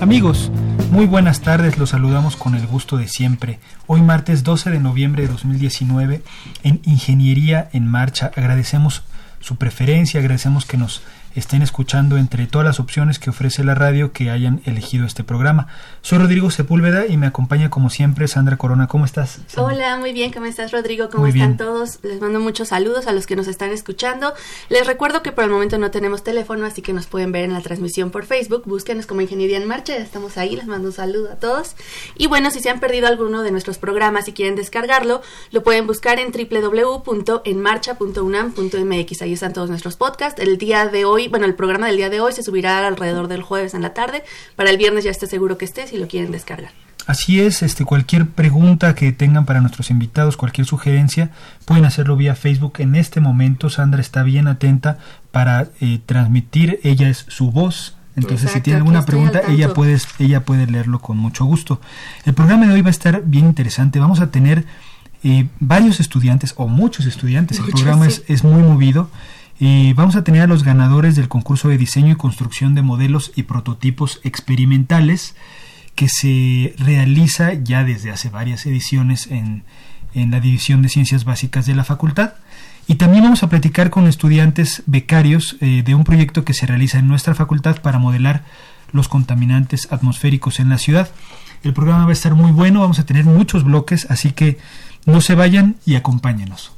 Amigos, muy buenas tardes, los saludamos con el gusto de siempre. Hoy martes 12 de noviembre de 2019 en Ingeniería en Marcha agradecemos su preferencia, agradecemos que nos estén escuchando entre todas las opciones que ofrece la radio que hayan elegido este programa. Soy Rodrigo Sepúlveda y me acompaña como siempre Sandra Corona. ¿Cómo estás? Hola, muy bien. ¿Cómo estás, Rodrigo? ¿Cómo están todos? Les mando muchos saludos a los que nos están escuchando. Les recuerdo que por el momento no tenemos teléfono, así que nos pueden ver en la transmisión por Facebook. Búsquenos como Ingeniería en Marcha. Ya estamos ahí. Les mando un saludo a todos. Y bueno, si se han perdido alguno de nuestros programas y quieren descargarlo, lo pueden buscar en www.enmarcha.unam.mx. Ahí están todos nuestros podcasts. El día de hoy bueno, el programa del día de hoy se subirá alrededor del jueves en la tarde. Para el viernes ya esté seguro que esté si lo quieren descargar. Así es, este, cualquier pregunta que tengan para nuestros invitados, cualquier sugerencia, pueden hacerlo vía Facebook. En este momento Sandra está bien atenta para eh, transmitir, ella es su voz, entonces si tiene alguna pregunta, ella puede, ella puede leerlo con mucho gusto. El programa de hoy va a estar bien interesante, vamos a tener eh, varios estudiantes o muchos estudiantes, el programa es, es muy movido vamos a tener a los ganadores del concurso de diseño y construcción de modelos y prototipos experimentales que se realiza ya desde hace varias ediciones en, en la División de Ciencias Básicas de la Facultad. Y también vamos a platicar con estudiantes becarios eh, de un proyecto que se realiza en nuestra facultad para modelar los contaminantes atmosféricos en la ciudad. El programa va a estar muy bueno, vamos a tener muchos bloques, así que no se vayan y acompáñenos.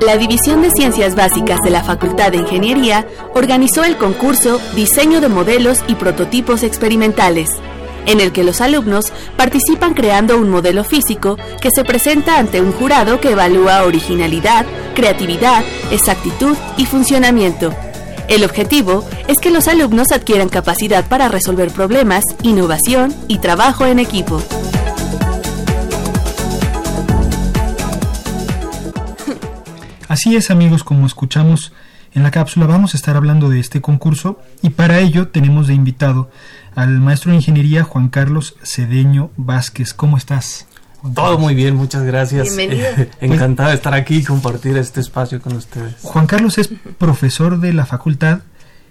La División de Ciencias Básicas de la Facultad de Ingeniería organizó el concurso Diseño de Modelos y Prototipos Experimentales, en el que los alumnos participan creando un modelo físico que se presenta ante un jurado que evalúa originalidad, creatividad, exactitud y funcionamiento. El objetivo es que los alumnos adquieran capacidad para resolver problemas, innovación y trabajo en equipo. Así es amigos, como escuchamos en la cápsula, vamos a estar hablando de este concurso y para ello tenemos de invitado al maestro de ingeniería Juan Carlos Cedeño Vázquez. ¿Cómo estás? Todo muy bien, muchas gracias. Bienvenido. Encantado de estar aquí y compartir este espacio con ustedes. Juan Carlos es profesor de la facultad,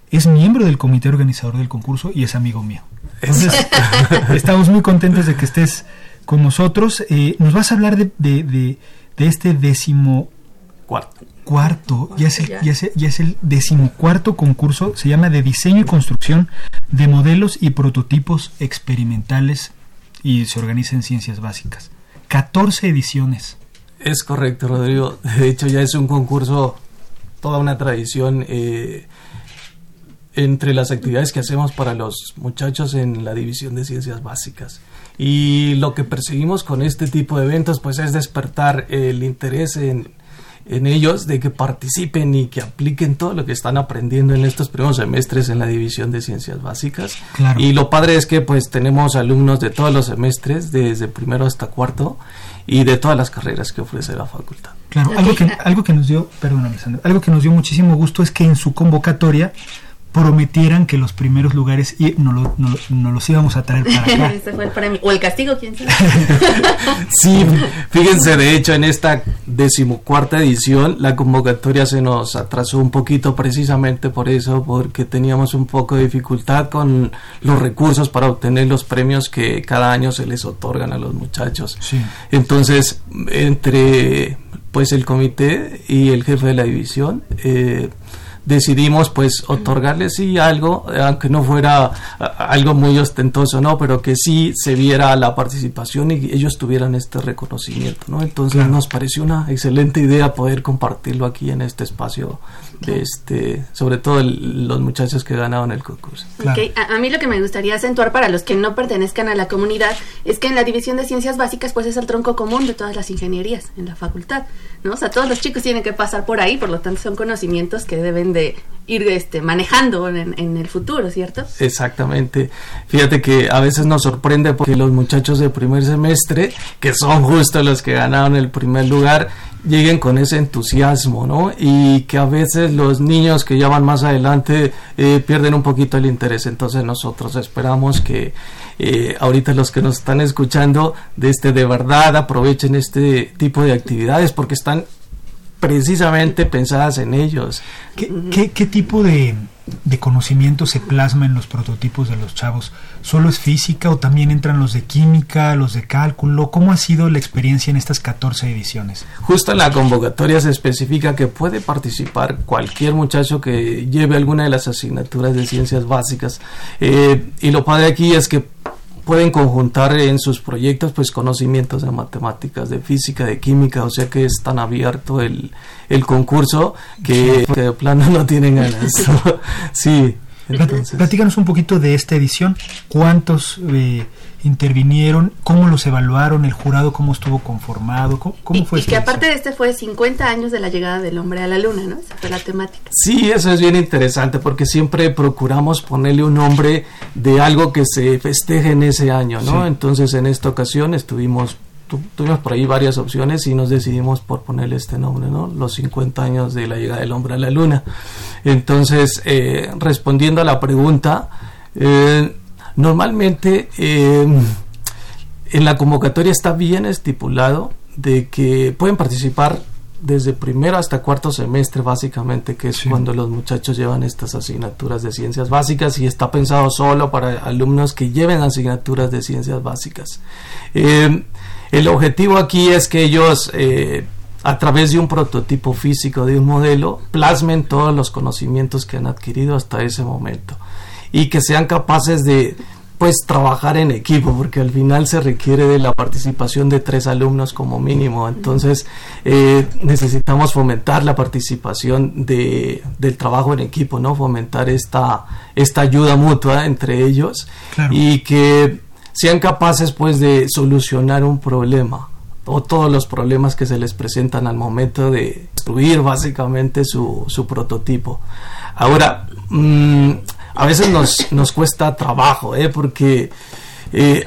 es miembro del comité organizador del concurso y es amigo mío. Entonces, estamos muy contentos de que estés con nosotros. Eh, nos vas a hablar de, de, de, de este décimo Cuarto. Cuarto, ya es, el, ya, es, ya es el decimocuarto concurso, se llama de diseño y construcción de modelos y prototipos experimentales y se organiza en ciencias básicas. 14 ediciones. Es correcto, Rodrigo. De hecho, ya es un concurso, toda una tradición eh, entre las actividades que hacemos para los muchachos en la división de ciencias básicas. Y lo que perseguimos con este tipo de eventos, pues es despertar el interés en en ellos de que participen y que apliquen todo lo que están aprendiendo en estos primeros semestres en la división de ciencias básicas. Y lo padre es que pues tenemos alumnos de todos los semestres, desde primero hasta cuarto, y de todas las carreras que ofrece la facultad. Claro, algo que, algo que nos dio, perdóname Sandra, algo que nos dio muchísimo gusto es que en su convocatoria prometieran que los primeros lugares y no, lo, no, los íbamos a traer para acá. fue el premio. O el castigo, quién sabe. sí, fíjense, de hecho, en esta decimocuarta edición, la convocatoria se nos atrasó un poquito precisamente por eso, porque teníamos un poco de dificultad con los recursos para obtener los premios que cada año se les otorgan a los muchachos. Sí. Entonces, entre pues el comité y el jefe de la división, eh, decidimos pues otorgarles sí algo, aunque no fuera algo muy ostentoso, ¿no? Pero que sí se viera la participación y ellos tuvieran este reconocimiento, ¿no? Entonces nos pareció una excelente idea poder compartirlo aquí en este espacio de este, sobre todo los muchachos que ganaron el concurso. A, mí lo que me gustaría acentuar para los que no pertenezcan a la comunidad es que en la división de ciencias básicas pues es el tronco común de todas las ingenierías en la facultad, ¿no? O sea, todos los chicos tienen que pasar por ahí, por lo tanto son conocimientos que deben de ir este, manejando en, en, el futuro, ¿cierto? Exactamente. Fíjate que a veces nos sorprende porque los muchachos de primer semestre, que son justo los que ganaron el primer lugar, lleguen con ese entusiasmo, ¿no? Y que a veces los niños que ya van más adelante eh, pierden un poquito el interés. Entonces nosotros esperamos que eh, ahorita los que nos están escuchando de este de verdad aprovechen este tipo de actividades porque están precisamente pensadas en ellos. ¿Qué, qué, tipo de, de, conocimiento se plasma en los prototipos de los chavos? ¿Solo es física o también entran los de química, los de cálculo? ¿Cómo ha sido la experiencia en estas 14 ediciones? Justo en la convocatoria se especifica que puede participar cualquier muchacho que lleve alguna de las asignaturas de ciencias básicas. Eh, y lo padre aquí es que pueden conjuntar en sus proyectos pues conocimientos de matemáticas, de física, de química, o sea que es tan abierto el, el concurso que, de plano no tienen ganas. sí. Entonces. Platícanos un poquito de esta edición. ¿Cuántos eh, intervinieron? ¿Cómo los evaluaron? ¿El jurado cómo estuvo conformado? ¿Cómo, fue y, que aparte de este fue 50 años de la llegada del hombre a la luna, ¿no? Esa fue la temática. Sí, eso es bien interesante porque siempre procuramos ponerle un nombre de algo que se festeje en ese año, ¿no? Entonces en esta ocasión estuvimos tuvimos por ahí varias opciones y nos decidimos por ponerle este nombre, ¿no? Los 50 años de la llegada del hombre a la luna. Entonces, eh, respondiendo a la pregunta, eh, normalmente eh, en la convocatoria está bien estipulado de que pueden participar desde primero hasta cuarto semestre básicamente, que es cuando los muchachos llevan estas asignaturas de ciencias básicas y está pensado solo para alumnos que lleven asignaturas de ciencias básicas. Eh, el objetivo aquí es que ellos eh, a través de un prototipo físico, de un modelo, plasmen todos los conocimientos que han adquirido hasta ese momento y que sean capaces de pues trabajar en equipo porque al final se requiere de la participación de tres alumnos como mínimo. Entonces eh, necesitamos fomentar la participación de, del trabajo en equipo no fomentar esta esta ayuda mutua entre ellos y que sean capaces pues de solucionar un problema o todos los problemas que se les presentan al momento de destruir básicamente su, su prototipo. Ahora mmm, a veces nos, nos cuesta trabajo, ¿eh? porque eh,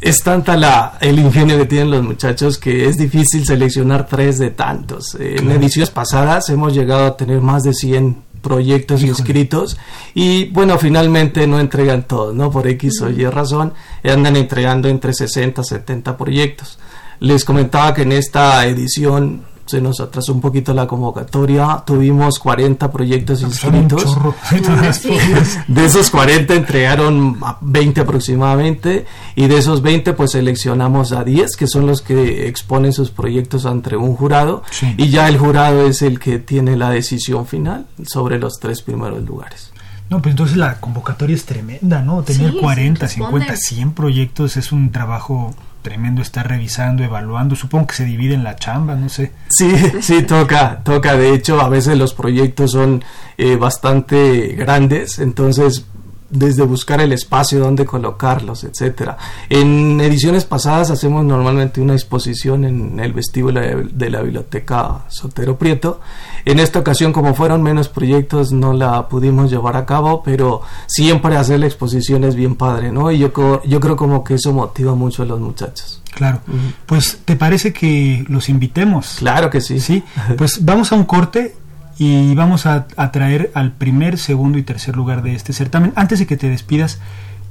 es tanta la, el ingenio que tienen los muchachos que es difícil seleccionar tres de tantos. En ediciones pasadas hemos llegado a tener más de 100 proyectos inscritos y bueno, finalmente no entregan todos, ¿no? Por X o Y razón, andan entregando entre 60 y 70 proyectos. Les comentaba que en esta edición se nos atrasó un poquito la convocatoria, tuvimos 40 proyectos inscritos. de esos 40 entregaron 20 aproximadamente y de esos 20 pues seleccionamos a 10 que son los que exponen sus proyectos ante un jurado. Y ya el jurado es el que tiene la decisión final sobre los tres primeros lugares. No, pues entonces la convocatoria es tremenda, ¿no? Tener 40, 50, 100 proyectos es un trabajo tremendo estar revisando, evaluando. Supongo que se divide en la chamba, no sé. Sí, sí, toca, toca. De hecho, a veces los proyectos son eh, bastante grandes, entonces desde buscar el espacio donde colocarlos, etcétera. En ediciones pasadas hacemos normalmente una exposición en el vestíbulo de, la biblioteca Sotero Prieto. En esta ocasión, como fueron menos proyectos, no la pudimos llevar a cabo, pero siempre hacer la exposición es bien padre, ¿no? Y yo, yo creo como que eso motiva mucho a los muchachos. Claro. Pues, ¿te parece que los invitemos? Claro que sí. Sí. Pues vamos a un corte y vamos a, traer al primer, segundo y tercer lugar de este certamen. Antes de que te despidas,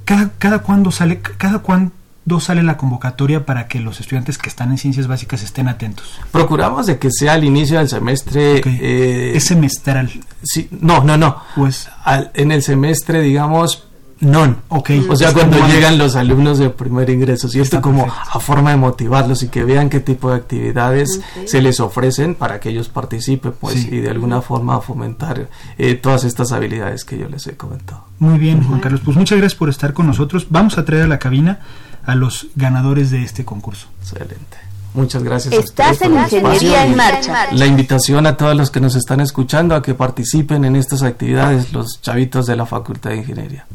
¿cada, cada cuándo sale, cada cuándo sale la convocatoria para que los estudiantes que están en ciencias básicas estén atentos? Procuramos de que sea al inicio del semestre. Eh, es semestral. Sí, no, no, no. Pues en el semestre, digamos, no, ok. O sea, cuando llegan los alumnos de primer ingreso, ¿cierto? Como a forma de motivarlos y que vean qué tipo de actividades se les ofrecen para que ellos participen, pues, y de alguna forma fomentar eh, todas estas habilidades que yo les he comentado. Muy bien, Juan Carlos. Pues muchas gracias por estar con nosotros. Vamos a traer a la cabina a los ganadores de este concurso. Excelente. Muchas gracias. Estás en Ingeniería en marcha. La invitación a todos los que nos están escuchando a que participen en estas actividades, los chavitos de la Facultad de Ingeniería.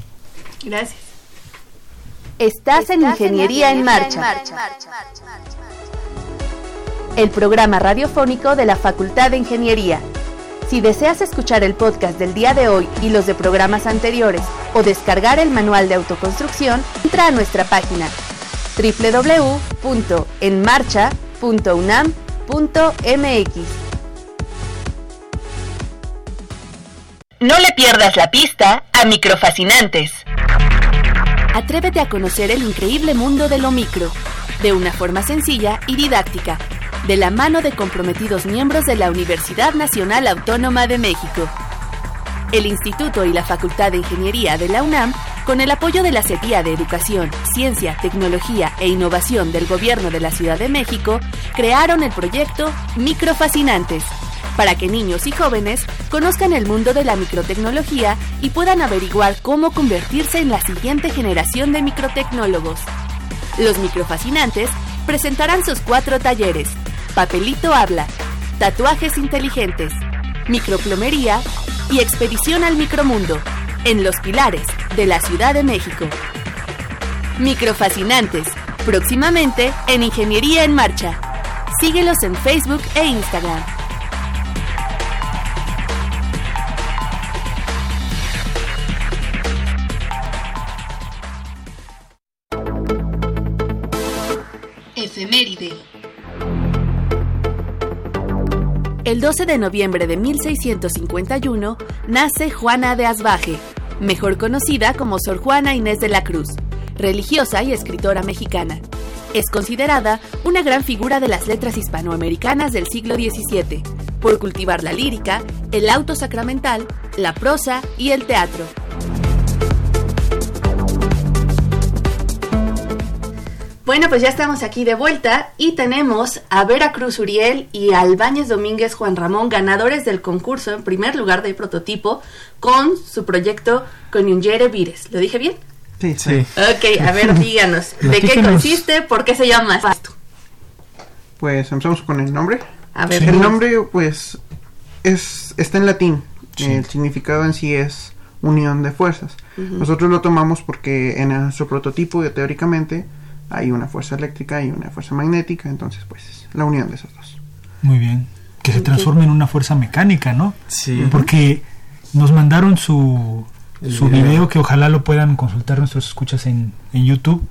Gracias. Estás, en Ingeniería, en, marcha. El programa radiofónico de la Facultad de Ingeniería. Si deseas escuchar el podcast del día de hoy y los de programas anteriores o descargar el manual de autoconstrucción, entra a nuestra página www.enmarcha.unam.mx. No le pierdas la pista a Microfascinantes. Atrévete a conocer el increíble mundo de lo micro, de una forma sencilla y didáctica, de la mano de comprometidos miembros de la Universidad Nacional Autónoma de México. El Instituto y la Facultad de Ingeniería de la UNAM, con el apoyo de la Secretaría de Educación, Ciencia, Tecnología e Innovación del Gobierno de la Ciudad de México, crearon el proyecto Microfascinantes para que niños y jóvenes conozcan el mundo de la microtecnología y puedan averiguar cómo convertirse en la siguiente generación de microtecnólogos. Los microfascinantes presentarán sus cuatro talleres, papelito habla, tatuajes inteligentes, microplomería y expedición al micromundo, en Los Pilares, de la Ciudad de México. Microfascinantes, próximamente en Ingeniería en Marcha. Síguelos en Facebook e Instagram. El 12 de noviembre de 1651 nace Juana de Asbaje, mejor conocida como Sor Juana Inés de la Cruz, religiosa y escritora mexicana. Es considerada una gran figura de las letras hispanoamericanas del siglo XVII, por cultivar la lírica, el auto sacramental, la prosa y el teatro. Bueno, pues ya estamos aquí de vuelta y tenemos a Veracruz Uriel y a Albáñez Domínguez Juan Ramón, ganadores del concurso en primer lugar de prototipo con su proyecto Coniungere Vires. ¿Lo dije bien? Sí, sí. Ok, a ver, díganos, ¿de qué consiste? ¿Por qué se llama esto? Pues empezamos con el nombre. A ver. El nombre, pues, es está en latín. El significado en sí es unión de fuerzas. Nosotros lo tomamos porque en nuestro prototipo, teóricamente, hay una fuerza eléctrica y una fuerza magnética, entonces pues la unión de esos dos. Muy bien. Que se transforme en una fuerza mecánica, ¿no? Sí. Porque nos mandaron su, su video. que ojalá lo puedan consultar nuestros escuchas en, en YouTube.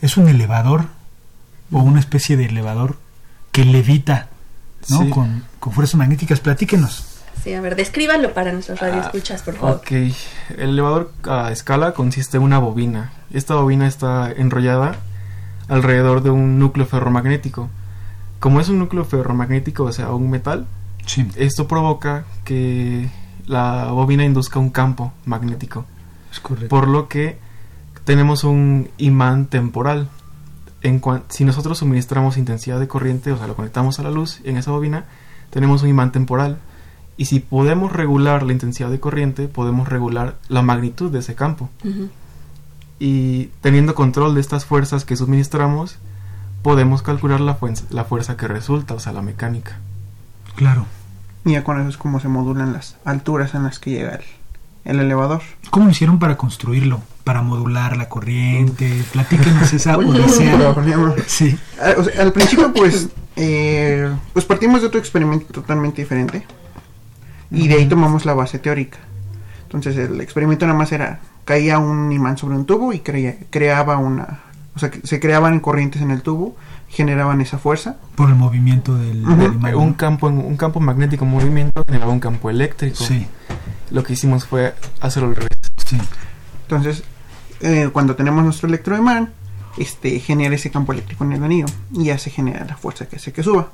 Es un elevador o una especie de elevador que levita, ¿no? Con, con fuerzas magnéticas. Platíquenos. Sí, a ver, descríbanlo para nuestros radioescuchas, por favor. Ok, el elevador a escala consiste en una bobina. Esta bobina está enrollada alrededor de un núcleo ferromagnético. Como es un núcleo ferromagnético, o sea, un metal, esto provoca que la bobina induzca un campo magnético. Es correcto. Por lo que tenemos un imán temporal. En si nosotros suministramos intensidad de corriente, o sea, lo conectamos a la luz en esa bobina, tenemos un imán temporal. Y si podemos regular la intensidad de corriente, podemos regular la magnitud de ese campo y teniendo control de estas fuerzas que suministramos, podemos calcular la, la fuerza que resulta, o sea, la mecánica. Claro. Y ya con eso es como se modulan las alturas en las que llega el, elevador. ¿Cómo hicieron para construirlo? Para modular la corriente. Platíquenos esa Sí. Al, ah, al principio, pues, eh, pues partimos de otro experimento totalmente diferente. Y de ahí tomamos la base teórica. Entonces el experimento nada más era caía un imán sobre un tubo y creaba una o sea, que se creaban corrientes en el tubo, generaban esa fuerza. Por el movimiento del, Un campo, un campo magnético en movimiento generaba un campo eléctrico. Sí. Lo que hicimos fue hacerlo al revés. Sí. Entonces, eh, cuando tenemos nuestro electroimán, este, genera ese campo eléctrico en el anillo y ya se genera la fuerza que hace que suba.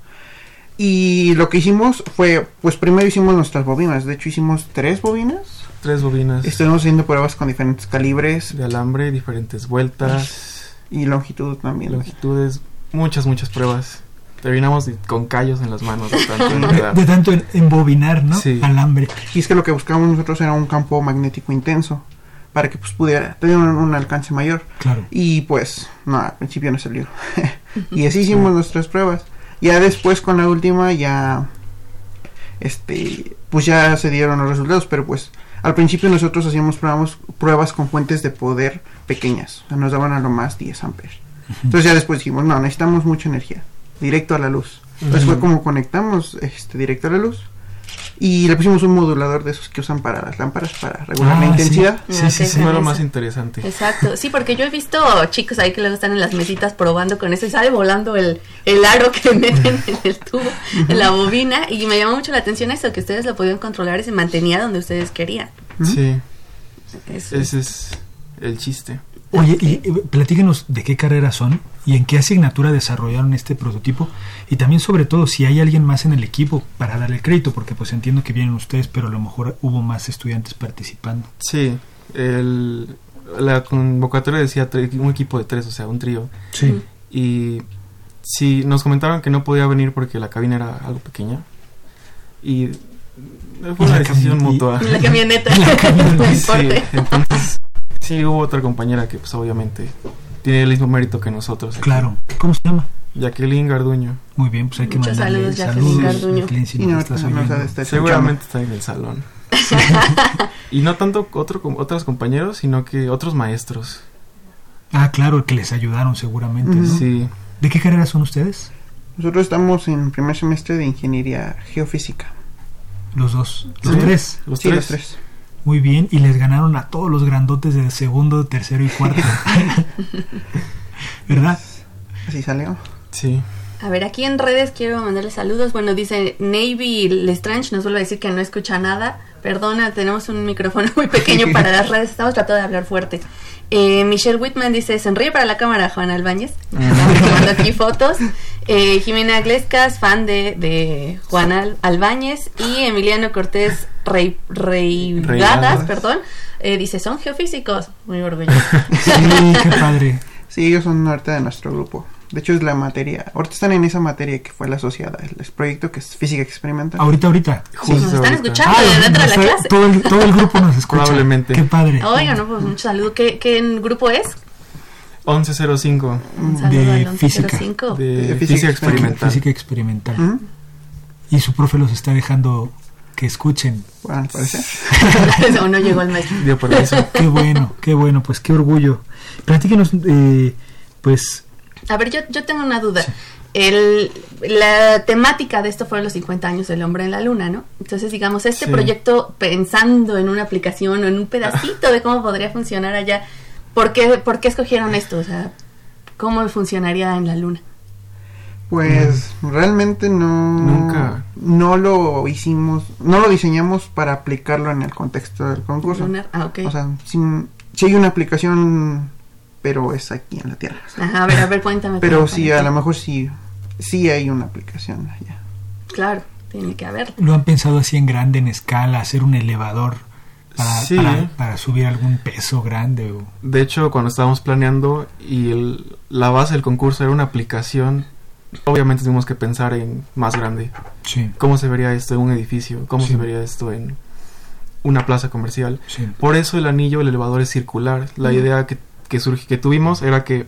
Y lo que hicimos fue, pues primero hicimos nuestras bobinas, de hecho hicimos tres bobinas. Tres bobinas. Estuvimos haciendo pruebas con diferentes calibres. De alambre, diferentes vueltas. Y longitud también. Longitudes, muchas, muchas pruebas. Terminamos con callos en las manos de tanto, de, embobinar, ¿no? Sí. Alambre. Y es que lo que buscábamos nosotros era un campo magnético intenso para que pues pudiera tener un, alcance mayor. Claro. Y pues, no, al principio no salió. y así hicimos nuestras pruebas. Ya después con la última ya este pues ya se dieron los resultados, pero pues al principio nosotros hacíamos pruebas, pruebas con fuentes de poder pequeñas, nos daban a lo más 10 amperes. Entonces ya después dijimos, no, necesitamos mucha energía, directo a la luz. Entonces fue como conectamos este directo a la luz y le pusimos un modulador de esos que usan para las lámparas para regular la ah, intensidad. Sí, sí, sí, lo más interesante. Exacto, sí, porque yo he visto chicos ahí que luego están en las mesitas probando con eso y sale volando el, el aro que meten en el tubo, en la bobina, y me llamó mucho la atención eso, que ustedes lo podían controlar y se mantenía donde ustedes querían. Sí, ese es el chiste. Oye, y, platíquenos de qué carreras son y en qué asignatura desarrollaron este prototipo y también sobre todo si hay alguien más en el equipo para darle crédito, porque pues entiendo que vienen ustedes, pero a lo mejor hubo más estudiantes participando. Sí, el, la convocatoria decía un equipo de tres, o sea, un trío. Sí. Y sí, nos comentaron que no podía venir porque la cabina era algo pequeña y fue una decisión mutua. La camioneta. sí, entonces Sí, hubo otra compañera que pues obviamente tiene el mismo mérito que nosotros. Claro. ¿Cómo se llama? Jacqueline Garduño. Muy bien, pues hay que Muchos mandarle saludos, Jacqueline Garduño. Seguramente está en el salón. y no tanto otro, otros compañeros, sino que otros maestros. Ah, claro, que les ayudaron seguramente. Sí. ¿De qué carrera son ustedes? Nosotros estamos en primer semestre de ingeniería geofísica. Los dos, los tres. Los sí, tres. Los tres. Muy bien, y les ganaron a todos los grandotes de segundo, tercero y cuarto. ¿Verdad? Así salió. Sí. A ver, aquí en redes quiero mandarle saludos. Bueno, dice Navy Lestrange, nos vuelve a decir que no escucha nada. Perdona, tenemos un micrófono muy pequeño para las redes, estamos tratando de hablar fuerte. Eh, Michelle Whitman dice, sonríe para la cámara, Juan Albáñez. Estamos tomando aquí fotos. Eh, Jimena Glescas, fan de, de Juan Al Albáñez. Y Emiliano Cortés Rey, Reigadas, perdón, eh, dice, son geofísicos. Muy orgulloso. Sí, qué padre. Sí, ellos son parte de nuestro grupo. De hecho, es la materia. Ahorita están en esa materia que fue la asociada, el proyecto que es física experimental. Ahorita, ahorita. Sí, nos están escuchando ah, dentro de la clase. Todo el, todo el grupo nos escucha. Probablemente. Qué padre. Oigan, no, pues mucho saludo. ¿Qué, qué grupo es? 1105. De física. De, de, física experimental. Física experimental. Y su profe los está dejando que escuchen. Bueno, parece. no llegó el maestro. qué bueno, qué bueno, pues qué orgullo. Platíquenos, eh, pues a ver, yo, yo tengo una duda. El, la temática de esto fueron los 50 años del hombre en la luna, ¿no? Entonces, digamos, este proyecto pensando en una aplicación o en un pedacito de cómo podría funcionar allá, ¿por qué, ¿por qué escogieron esto? O sea, ¿cómo funcionaría en la luna? Pues realmente no nunca no lo hicimos, no lo diseñamos para aplicarlo en el contexto del concurso. Ah, okay. O sea, si, si hay una aplicación pero es aquí en la Tierra. Ajá, a ver, a ver, cuéntame. pero sí, a lo mejor sí, sí hay una aplicación allá. Claro, tiene que haber. ¿Lo han pensado así en grande, en escala, hacer un elevador para, para, subir algún peso grande? O... De hecho, cuando estábamos planeando y el, la base del concurso era una aplicación, obviamente tuvimos que pensar en más grande. Sí. ¿Cómo se vería esto en un edificio? ¿Cómo se vería esto en una plaza comercial? Por eso el anillo, el elevador es circular. La idea que que, surge, que tuvimos era que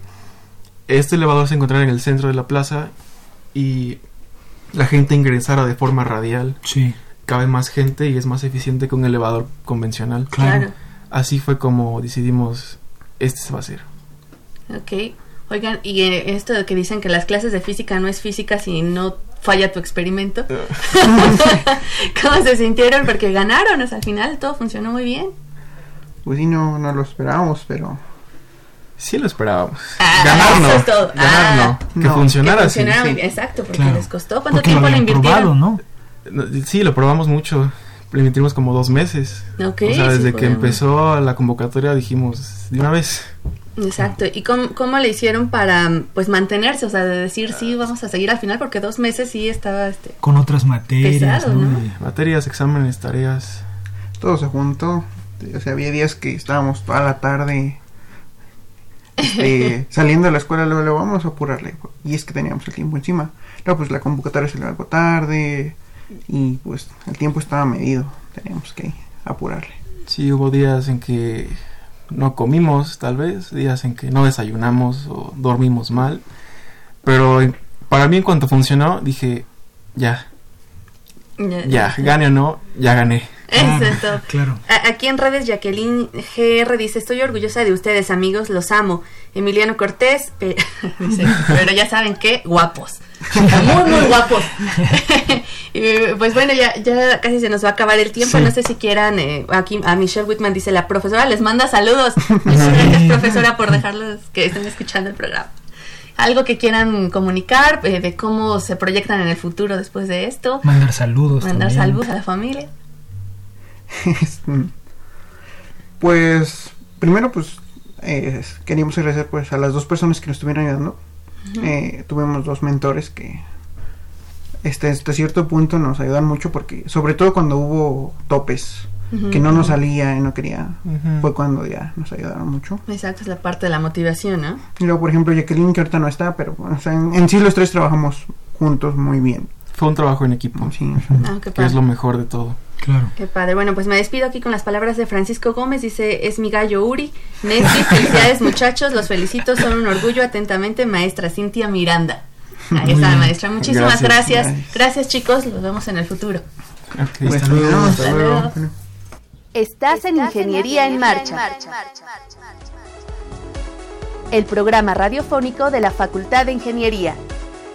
este elevador se encontrara en el centro de la plaza y la gente ingresara de forma radial. Sí. Cabe más gente y es más eficiente que un elevador convencional. Claro. Así fue como decidimos, este se va a hacer. Ok. Oigan, y eh, esto de que dicen que las clases de física no es física si no falla tu experimento. ¿Cómo se sintieron? Porque ganaron, o sea, al final todo funcionó muy bien. Pues sí, no, no lo esperábamos, pero Sí lo esperábamos. Ah, ganar no. Ganar no. Que funcionara así. Exacto, porque les costó. ¿Cuánto tiempo lo, invirtieron? ¿no? Sí, lo probamos mucho. Le invertimos como dos meses. o sea, desde que empezó la convocatoria dijimos, de una vez. Exacto. ¿Y cómo, cómo, le hicieron para pues mantenerse? O sea, de decir sí, vamos a seguir al final, porque dos meses sí estaba este, con otras materias, Materias, exámenes, tareas. Todo se juntó. O sea, había días que estábamos toda la tarde este, saliendo de la escuela, luego, luego vamos a apurarle. Y es que teníamos el tiempo encima. Luego, pues la convocatoria salió algo tarde y pues el tiempo estaba medido. Teníamos que apurarle. Sí, hubo días en que no comimos, tal vez, días en que no desayunamos o dormimos mal. Pero para mí, en cuanto funcionó, dije, ya. Ya, ya gane o no, ya gané. Exacto. Claro. Aquí en redes, Jacqueline GR dice: Estoy orgullosa de ustedes, amigos, los amo. Emiliano Cortés, dice, pero ya saben qué, guapos. Muy, muy guapos. pues bueno, ya, ya casi se nos va a acabar el tiempo. No sé si quieran, eh, aquí a Michelle Whitman dice: La profesora les manda saludos. gracias, profesora, por dejarlos que estén escuchando el programa algo que quieran comunicar eh, de cómo se proyectan en el futuro después de esto. Mandar saludos. Mandar saludos a la familia. pues primero pues eh, queríamos agradecer pues a las dos personas que nos estuvieron ayudando. Eh, tuvimos dos mentores que este, hasta cierto punto nos ayudan mucho porque sobre todo cuando hubo topes que no nos salía y no quería fue cuando ya nos ayudaron mucho. Exacto es la parte de la motivación ¿no? y luego por ejemplo Jacqueline que ahorita no está pero en, sí los tres trabajamos juntos muy bien. Fue un trabajo en equipo. Sí, ah, que es lo mejor de todo Claro. Qué padre. Bueno, pues me despido aquí con las palabras de Francisco Gómez. Dice, es mi gallo Uri. Nesby, felicidades muchachos, los felicito, son un orgullo. Atentamente, maestra Cintia Miranda. Ahí está, maestra. Muchísimas gracias. gracias. chicos. Los vemos en el futuro. Pues, hasta, luego, hasta, luego. Estás en Ingeniería en Marcha. El programa radiofónico de la Facultad de Ingeniería.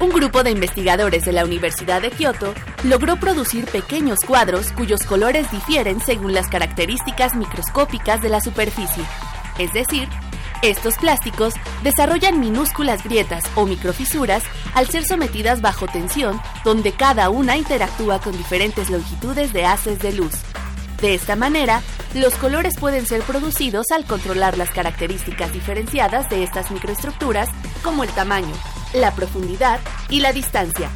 un grupo de investigadores de la Universidad de Kioto logró producir pequeños cuadros cuyos colores difieren según las características microscópicas de la superficie. Es decir, estos plásticos desarrollan minúsculas grietas o microfisuras al ser sometidas bajo tensión, donde cada una interactúa con diferentes longitudes de haces de luz. De esta manera, los colores pueden ser producidos al controlar las características diferenciadas de estas microestructuras, como el tamaño, la profundidad y la distancia,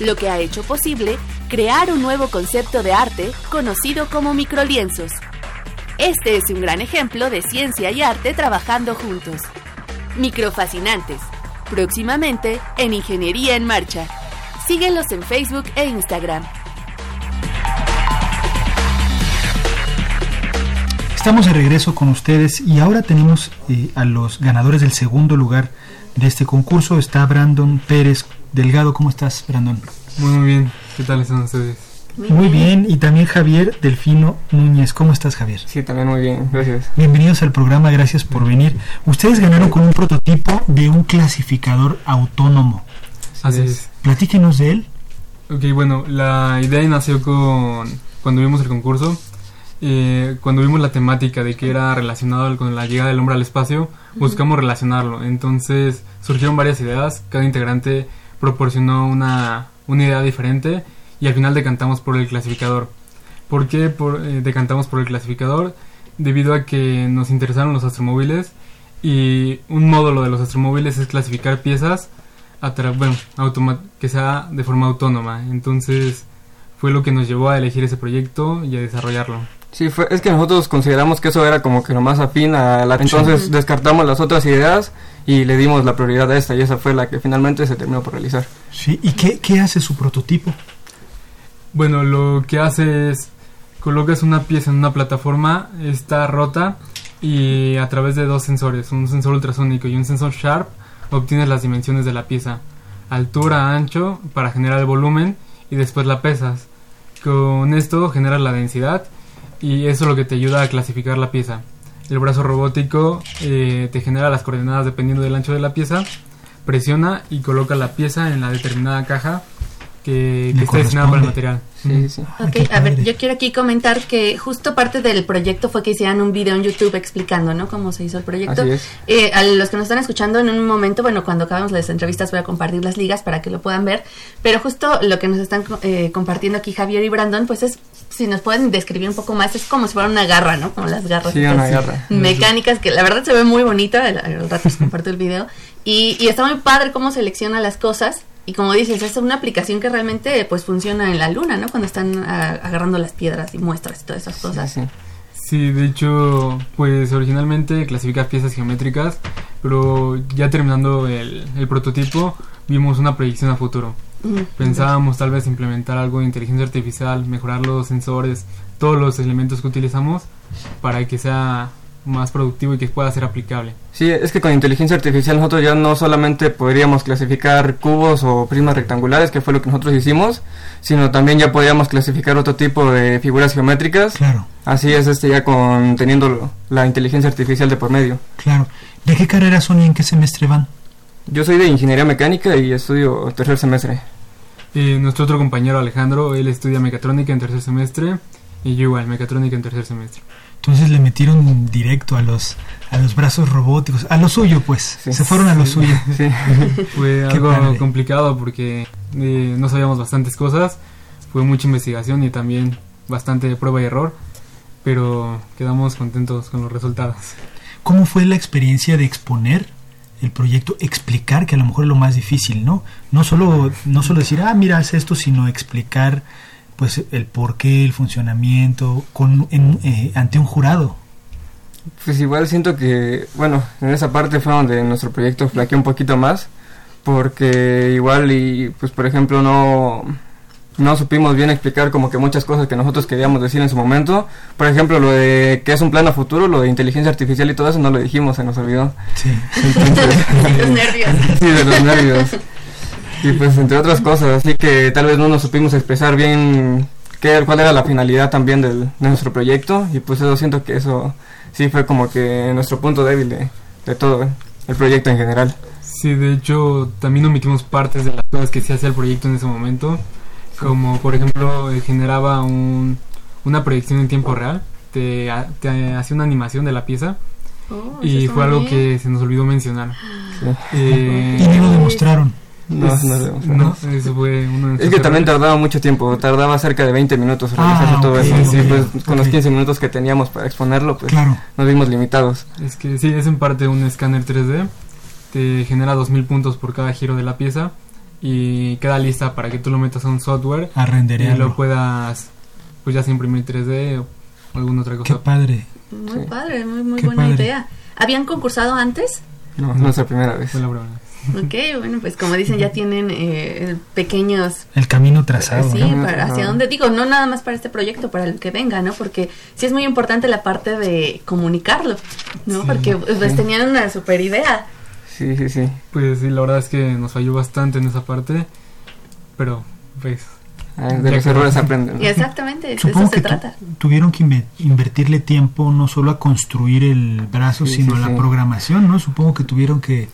lo que ha hecho posible crear un nuevo concepto de arte conocido como microlienzos. Este es un gran ejemplo de ciencia y arte trabajando juntos. Microfascinantes, próximamente en Ingeniería en Marcha. Síguelos en Facebook e Instagram. Estamos de regreso con ustedes y ahora tenemos eh, a los ganadores del segundo lugar de este concurso está Brandon Pérez Delgado. ¿Cómo estás, Brandon? Muy, muy bien. ¿Qué tal están ustedes? Muy, bien. y también Javier Delfino Núñez. ¿Cómo estás, Javier? Sí, también muy bien, gracias. Bienvenidos al programa, gracias por venir. Ustedes ganaron con un prototipo de un clasificador autónomo. Así es. Platíquenos de él. Ok, bueno, la idea nació con cuando vimos el concurso eh, cuando vimos la temática de que era relacionado con la llegada del hombre al espacio, buscamos relacionarlo. Entonces surgieron varias ideas, cada integrante proporcionó una, una idea diferente y al final decantamos por el clasificador. ¿Por qué por, eh, decantamos por el clasificador? Debido a que nos interesaron los astromóviles y un módulo de los astromóviles es clasificar piezas a bueno, que sea de forma autónoma. Entonces fue lo que nos llevó a elegir ese proyecto y a desarrollarlo. Sí, fue, es que nosotros consideramos que eso era como que lo más afín a la... Entonces descartamos las otras ideas y le dimos la prioridad a esta y esa fue la que finalmente se terminó por realizar. Sí, ¿y qué, qué hace su prototipo? Bueno, lo que hace es colocas una pieza en una plataforma, está rota y a través de dos sensores, un sensor ultrasónico y un sensor Sharp, obtienes las dimensiones de la pieza, altura, ancho, para generar el volumen y después la pesas Con esto generas la densidad y eso es lo que te ayuda a clasificar la pieza. El brazo robótico eh, te genera las coordenadas dependiendo del ancho de la pieza, presiona y coloca la pieza en la determinada caja que, está destinada para el material. Sí, sí. Ok, a ver, yo quiero aquí comentar que justo parte del proyecto fue que hicieran un video en YouTube explicando, ¿no? Cómo se hizo el proyecto. Eh, a los que nos están escuchando en un momento, bueno, cuando acabemos las entrevistas voy a compartir las ligas para que lo puedan ver, pero justo lo que nos están eh, compartiendo aquí Javier y Brandon, pues es, si nos pueden describir un poco más, es como si fuera una garra, ¿no? Como las garras mecánicas, que la verdad se ve muy bonita, al, rato les comparto el video, y, y está muy padre cómo selecciona las cosas y como dices, es una aplicación que realmente pues funciona en la luna, ¿no? Cuando están agarrando las piedras y muestras y todas esas cosas. Sí, de hecho, pues originalmente clasifica piezas geométricas, pero ya terminando el, el prototipo, vimos una proyección a futuro. Pensábamos tal vez implementar algo de inteligencia artificial, mejorar los sensores, todos los elementos que utilizamos para que sea más productivo y que pueda ser aplicable. Sí, es que con inteligencia artificial nosotros ya no solamente podríamos clasificar cubos o prismas rectangulares, que fue lo que nosotros hicimos, sino también ya podríamos clasificar otro tipo de figuras geométricas. Claro. Así es este ya con teniendo la inteligencia artificial de por medio. Claro. ¿De qué carrera son y en qué semestre van? Yo soy de ingeniería mecánica y estudio tercer semestre. Y nuestro otro compañero Alejandro, él estudia mecatrónica en tercer semestre y yo igual, mecatrónica en tercer semestre. Entonces le metieron directo a los a los brazos robóticos, a lo suyo pues, se fueron a lo suyo. Fue algo complicado porque eh, no sabíamos bastantes cosas, fue mucha investigación y también bastante prueba y error, pero quedamos contentos con los resultados. ¿Cómo fue la experiencia de exponer el proyecto, explicar que a lo mejor es lo más difícil, ¿no? No solo no solo decir, "Ah, mira, haz esto", sino explicar pues el porqué, el funcionamiento con, eh, ante un jurado. Pues igual siento que, bueno, en esa parte fue donde nuestro proyecto flaqueó un poquito más, porque igual y, pues por ejemplo, no, no supimos bien explicar como que muchas cosas que nosotros queríamos decir en su momento. Por ejemplo, lo de que es un plan a futuro, lo de inteligencia artificial y todo eso no lo dijimos, se nos olvidó. Sí. de los nervios. Sí, de los nervios. Y pues entre otras cosas, así que tal vez no nos supimos expresar bien qué, cuál era la finalidad también del, de nuestro proyecto y pues eso siento que eso sí fue como que nuestro punto débil de, de todo el proyecto en general. Sí, de hecho también omitimos partes de las cosas que se hacía el proyecto en ese momento, como por ejemplo eh, generaba un, una proyección en tiempo real, te, te hacía una animación de la pieza oh, y fue algo que se nos olvidó mencionar. Eh, y no lo demostraron. No, no, eso fue uno Es que también tardaba mucho tiempo, tardaba cerca de 20 minutos ah, todo eso. pues, con los 15 minutos que teníamos para exponerlo, pues nos vimos limitados. Es que sí, es en parte un escáner 3D, te genera 2000 puntos por cada giro de la pieza y queda lista para que tú lo metas a un software a y lo puedas pues ya se imprimir 3D o alguna otra cosa. Qué padre. Muy padre, muy, muy buena idea. ¿Habían concursado antes? No, no es la primera vez. Fue la primera vez. Ok, bueno, pues como dicen, ya tienen eh, pequeños... El camino trazado. Sí, hacia dónde digo, no nada más para este proyecto, para el que venga, ¿no? Porque sí es muy importante la parte de comunicarlo, ¿no? Porque pues tenían una super idea. Sí, sí, sí. Pues sí, la verdad es que nos falló bastante en esa parte, pero pues... Ah, de los errores aprenden. Exactamente, de eso se trata. tuvieron que invertirle tiempo no solo a construir el brazo, sino a la programación, ¿no? Supongo que tuvieron que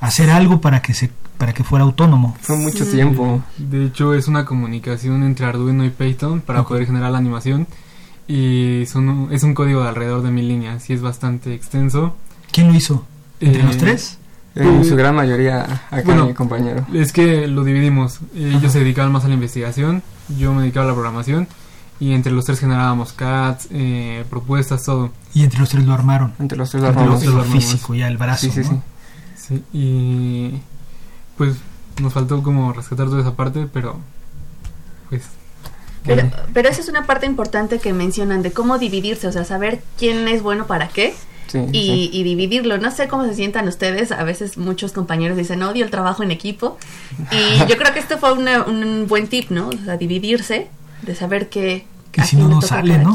hacer algo para que se para que fuera autónomo. Fue mucho tiempo. De hecho, es una comunicación entre Arduino y Python para poder generar la animación. Y son, es un código de alrededor de mil líneas y es bastante extenso. ¿Quién lo hizo? ¿Entre los eh, tres? En su gran mayoría acá mi compañero. Es que lo dividimos. Ellos se dedicaban más a la investigación, yo me dedicaba a la programación y entre los tres generábamos CADs, eh, propuestas, todo. Y entre los tres lo armaron. Entre los tres lo armamos. Entre los físico, ya el brazo. Sí, sí, sí y pues nos faltó como rescatar toda esa parte, pero pues... Pero, pero esa es una parte importante que mencionan de cómo dividirse, o sea, saber quién es bueno para qué. y, dividirlo. No sé cómo se sientan ustedes. A veces muchos compañeros dicen, odio el trabajo en equipo. Y yo creo que esto fue un buen tip, ¿no? O sea, dividirse, de saber qué, que si no, no sale, ¿no?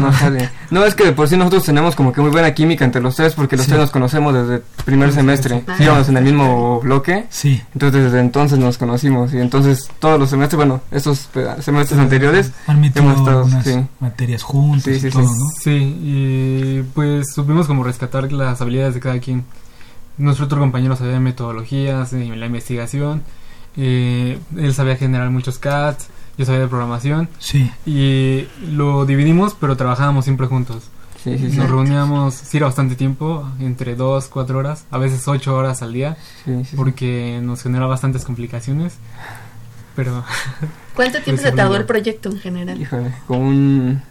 no, sale. No, es que por sí nosotros tenemos como que muy buena química entre los tres, porque los tres nos conocemos desde primer semestre. Íbamos en el mismo bloque. Sí. Entonces desde entonces nos conocimos. Y entonces todos los semestres, bueno, estos semestres anteriores, hemos estado materias juntos y todo, ¿no? Sí, y pues supimos como rescatar las habilidades de cada quien. Nuestro otro compañero sabía metodologías, de la investigación. Eh, él sabía generar muchos CATs yo sabía de programación. Sí. Y lo dividimos, pero trabajábamos siempre juntos. Sí, sí, Nos reuníamos, sí, era bastante tiempo, entre dos, cuatro horas, a veces ocho horas al día, porque nos genera bastantes complicaciones. Pero. ¿Cuánto tiempo se tardó el proyecto en general? Híjole, con un.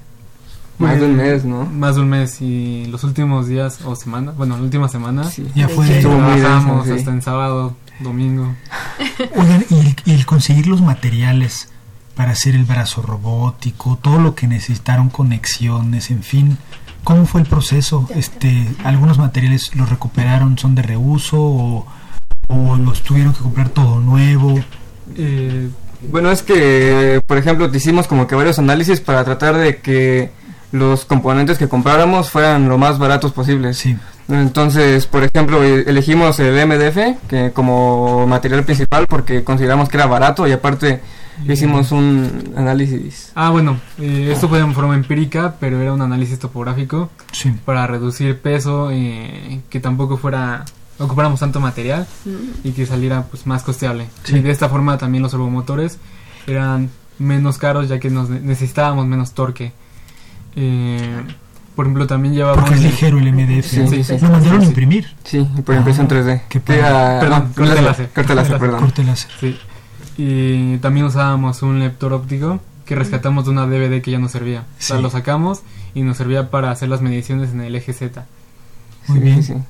Más de un mes, ¿no? Más de un mes y los últimos días o semanas, bueno, la última semana, ya fue. Trabajamos hasta en sábado, domingo. Oigan, y el conseguir los materiales, para hacer el brazo robótico, todo lo que necesitaron, conexiones, en fin. ¿Cómo fue el proceso? Este, ¿Algunos materiales los recuperaron, son de reuso o, los tuvieron que comprar todo nuevo? Eh, bueno, es que, por ejemplo, hicimos como que varios análisis para tratar de que los componentes que compráramos fueran lo más baratos posibles. Sí. Entonces, por ejemplo, e-, elegimos el MDF que como material principal porque consideramos que era barato y aparte hicimos un análisis. Ah, bueno, eh, esto fue en forma empírica, pero era un análisis topográfico para reducir peso, eh, que tampoco fuera ocupáramos tanto material y que saliera pues más costeable. Y de esta forma también los servomotores eran menos caros ya que nos necesitábamos menos torque. Eh, por ejemplo, también llevamos... Porque es ligero el MDF. Sí, sí, Lo mandaron a imprimir. Sí, por impresión 3D. Qué perdón, corte láser. Corte láser, perdón. Corte láser. Sí. Y también usábamos un lector óptico que rescatamos de una DVD que ya no servía. O sea, lo sacamos y nos servía para hacer las mediciones en el eje Z. Muy bien. Sí.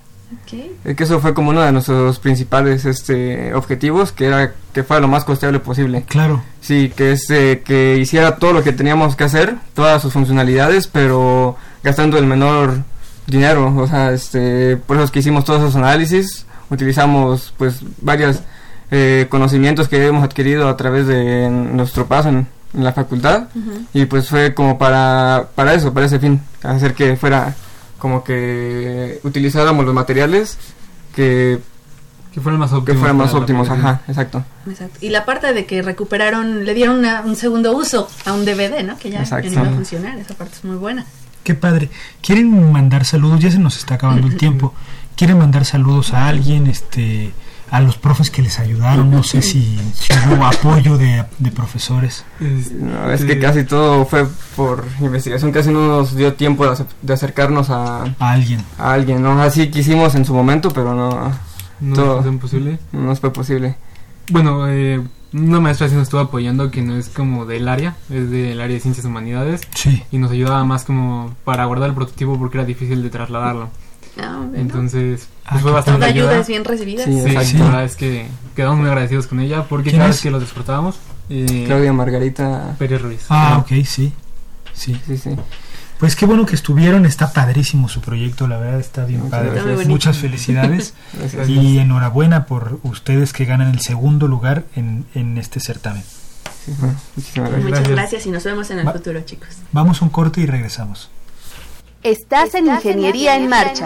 Es que eso fue como uno de nuestros principales este objetivos, que era que fuera lo más costeable posible. Claro. Sí, que es que hiciera todo lo que teníamos que hacer, todas sus funcionalidades, pero gastando el menor dinero. O sea, este, por eso es que hicimos todos esos análisis, utilizamos pues varias eh, conocimientos que hemos adquirido a través de nuestro paso en, la facultad y pues fue como para, para eso, para ese fin, hacer que fuera como que utilizáramos los materiales que que fueran más óptimos. Que fueran más óptimos, ajá, exacto. Exacto. Y la parte de que recuperaron, le dieron un segundo uso a un DVD, ¿no? Que ya, no iba a funcionar, esa parte es muy buena. Qué padre. ¿Quieren mandar saludos? Ya se nos está acabando el tiempo. ¿Quieren mandar saludos a alguien? Este a los profes que les ayudaron, no sé si, hubo apoyo de, profesores. es que casi todo fue por investigación, casi no nos dio tiempo de, acercarnos a, a, alguien. A alguien, ¿no? Así quisimos en su momento, pero no... No fue posible. No fue posible. Bueno, eh, una maestra sí nos estuvo apoyando que no es como del área, es del área de ciencias humanidades. Sí. Y nos ayudaba más como para guardar el prototipo porque era difícil de trasladarlo. Ah, Entonces, pues fue bastante ayuda. ayudas bien recibidas. Sí, exacto. La verdad es que quedamos muy agradecidos con ella porque cada vez que lo disfrutábamos. Eh, Claudia Margarita Pérez Ruiz. Ah, ok, sí. Sí, sí, sí. Pues qué bueno que estuvieron, está padrísimo su proyecto, la verdad está bien padre. Muchas felicidades y enhorabuena por ustedes que ganan el segundo lugar en, en este certamen. Muchas gracias y nos vemos en el futuro, chicos. Vamos a un corte y regresamos. Estás en Ingeniería en Marcha.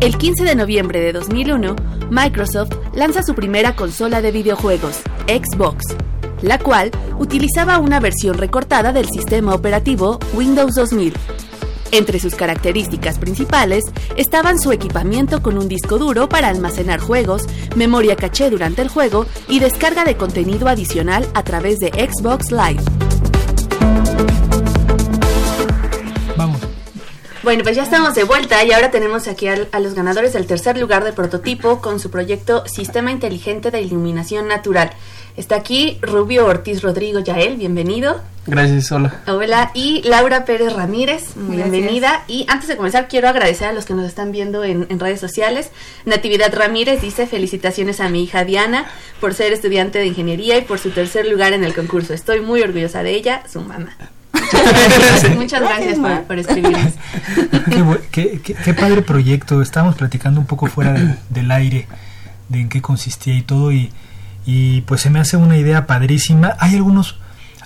El 15 de noviembre de 2001, Microsoft lanza su primera consola de videojuegos, Xbox, la cual utilizaba una versión recortada del sistema operativo Windows 2000. Entre sus características principales estaban su equipamiento con un disco duro para almacenar juegos, memoria caché durante el juego y descarga de contenido adicional a través de Xbox Live. Bueno, pues ya estamos de vuelta y ahora tenemos aquí a, los ganadores del tercer lugar de prototipo con su proyecto Sistema Inteligente de Iluminación Natural. Está aquí Rubio Ortiz Rodrigo Yael, bienvenido. Gracias, hola. Hola, y Laura Pérez Ramírez, bienvenida. Y antes de comenzar, quiero agradecer a los que nos están viendo en, en, redes sociales. Natividad Ramírez dice: Felicitaciones a mi hija Diana por ser estudiante de ingeniería y por su tercer lugar en el concurso. Estoy muy orgullosa de ella, su mamá. Muchas gracias por, por escribirnos. Qué, qué, padre proyecto. Estábamos platicando un poco fuera del aire de en qué consistía y todo y, y pues se me hace una idea padrísima. Hay algunos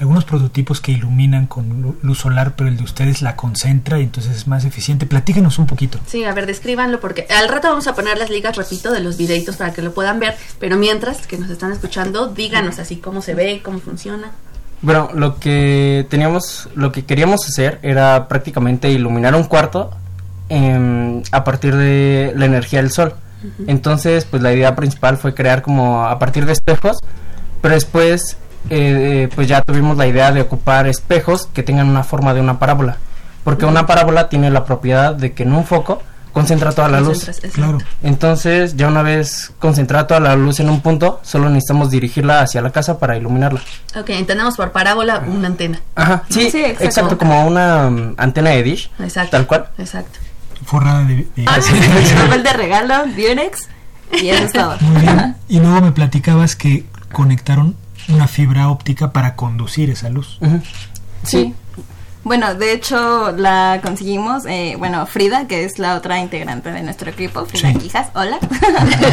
algunos prototipos que iluminan con luz solar, pero el de ustedes la concentra y entonces es más eficiente. Platíquenos un poquito. Sí, a ver, descríbanlo porque al rato vamos a poner las ligas, repito, de los videitos para que lo puedan ver, pero mientras que nos están escuchando, díganos así cómo se ve, cómo funciona. Bueno, lo que teníamos, lo que queríamos hacer era prácticamente iluminar un cuarto em, a partir de la energía del sol. Entonces, pues la idea principal fue crear como a partir de espejos, pero después, eh, pues ya tuvimos la idea de ocupar espejos que tengan una forma de una parábola, porque una parábola tiene la propiedad de que en un foco concentra toda la luz. Claro. Entonces, ya una vez concentrada toda la luz en un punto, solo necesitamos dirigirla hacia la casa para iluminarla. Ok, entendemos por parábola una antena. Ajá, sí, exacto. como una um, antena de dish. Exacto. Tal cual. Exacto. Forrada de... de... Ah, de regalo, Bionex, y eso estaba. Muy bien. Y luego me platicabas que conectaron una fibra óptica para conducir esa luz. sí. Bueno, de hecho la conseguimos, eh, bueno, Frida, que es la otra integrante de nuestro equipo, Frida Quijas, hola.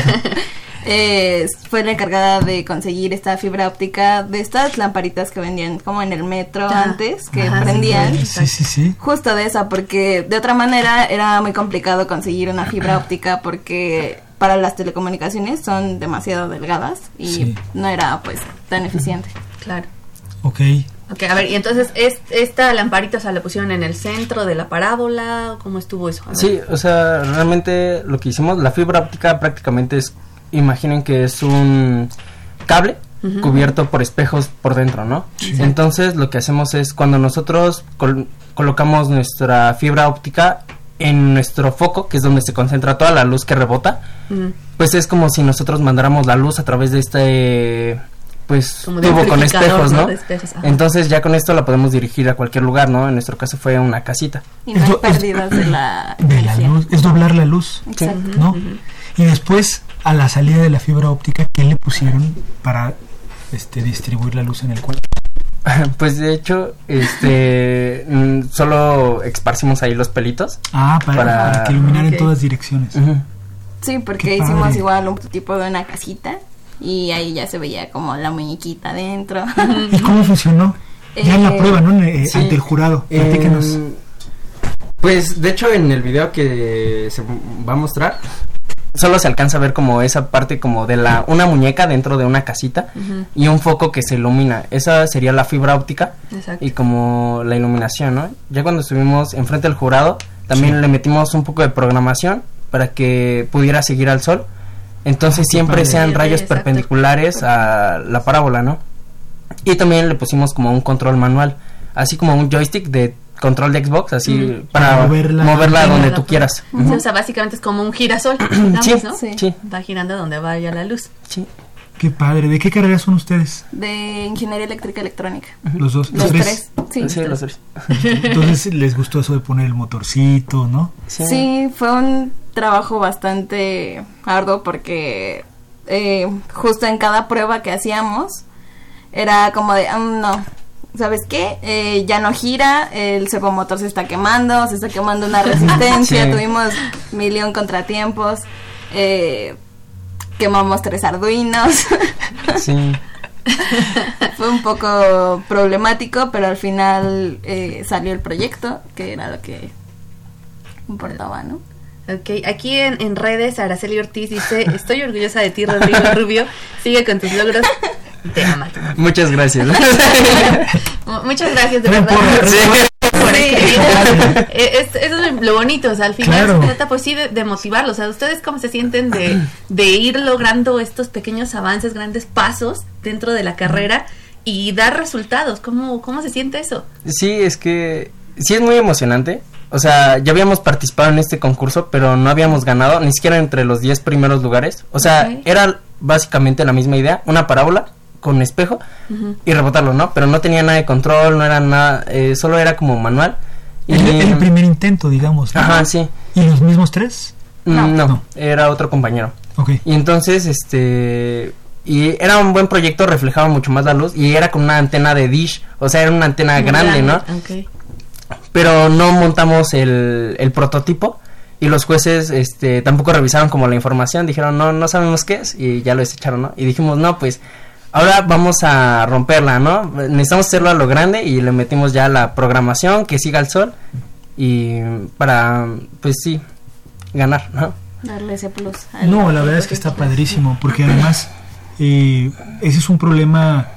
eh, fue la encargada de conseguir esta fibra óptica de estas lamparitas que vendían como en el metro ah. antes, que prendían. Sí, sí, sí. Justo de esa, porque de otra manera era muy complicado conseguir una fibra óptica porque para las telecomunicaciones son demasiado delgadas y no era pues tan eficiente. Claro. Ok. Ok, a ver, y entonces, ¿es, ¿esta lamparita, o sea, la pusieron en el centro de la parábola? ¿Cómo estuvo eso? Sí, o sea, realmente lo que hicimos, la fibra óptica prácticamente es, imaginen que es un cable cubierto por espejos por dentro, ¿no? Entonces, lo que hacemos es, cuando nosotros colocamos nuestra fibra óptica en nuestro foco, que es donde se concentra toda la luz que rebota, pues es como si nosotros mandáramos la luz a través de este pues tuvo con espejos, ¿no? Entonces ya con esto la podemos dirigir a cualquier lugar, ¿no? En nuestro caso fue una casita. Y no hay pérdidas de la, de la luz, es doblar la luz, ¿no? Y después a la salida de la fibra óptica, ¿qué le pusieron para este distribuir la luz en el cuarto? Pues de hecho, este mm, solo esparcimos ahí los pelitos. Ah, para, que iluminar en todas direcciones. Sí, porque hicimos igual un tipo de una casita y ahí ya se veía como la muñequita dentro. ¿Y cómo funcionó? Ya en la eh, prueba, ¿no? Eh, ante el jurado. Em, pues de hecho en el video que se va a mostrar solo se alcanza a ver como esa parte como de la una muñeca dentro de una casita y un foco que se ilumina. Esa sería la fibra óptica y como la iluminación, ¿no? Ya cuando estuvimos enfrente del jurado también le metimos un poco de programación para que pudiera seguir al sol entonces siempre sean rayos perpendiculares a la parábola, ¿no? Y también le pusimos como un control manual, así como un joystick de control de Xbox, así para, moverla, donde tú quieras. O sea, básicamente es como un girasol, sí, ¿no? Sí. Va girando donde vaya la luz. Sí. Qué padre. ¿De qué carrera son ustedes? De Ingeniería Eléctrica Electrónica. ¿Los dos? ¿Los, tres? Sí, los tres. Entonces les gustó eso de poner el motorcito, ¿no? Sí, fue un trabajo bastante arduo porque eh, justo en cada prueba que hacíamos era como de, mm, no, ¿sabes qué? Eh, ya no gira, el servomotor se está quemando, se está quemando una resistencia, tuvimos millón contratiempos. Eh, quemamos tres arduinos. Sí. Fue un poco problemático, pero al final eh, salió el proyecto, que era lo que importaba, ¿no? Ok, aquí en, en redes Araceli Ortiz dice, estoy orgullosa de ti, Rodrigo Rubio, sigue con tus logros, te amo. Muchas gracias. Muchas gracias, de verdad. Eh, eso es lo bonito, o sea, al final se trata pues sí de, motivarlos, o sea, ¿ustedes cómo se sienten de, de ir logrando estos pequeños avances, grandes pasos dentro de la carrera y dar resultados? ¿Cómo, cómo se siente eso? Sí, es que sí es muy emocionante o sea, ya habíamos participado en este concurso, pero no habíamos ganado, ni siquiera entre los 10 primeros lugares. O sea, era básicamente la misma idea, una parábola con espejo y rebotarlo, ¿no? Pero no tenía nada de control, no era nada, eh, solo era como manual. El, el, primer intento, digamos. Ajá, sí. ¿Y los mismos tres? Mm, no, era otro compañero. Okay. Y entonces, este, y era un buen proyecto, reflejaba mucho más la luz y era con una antena de dish, o sea, era una antena grande, ¿no? Pero no montamos el, el prototipo y los jueces este tampoco revisaron como la información, dijeron, "No, no sabemos qué es" y ya lo desecharon, ¿no? Y dijimos, "No, pues ahora vamos a romperla, ¿no? Necesitamos hacerlo a lo grande y le metimos ya la programación que siga el sol y para pues sí, ganar, ¿no? Darle ese plus. No, la verdad es que está padrísimo porque además eh, ese es un problema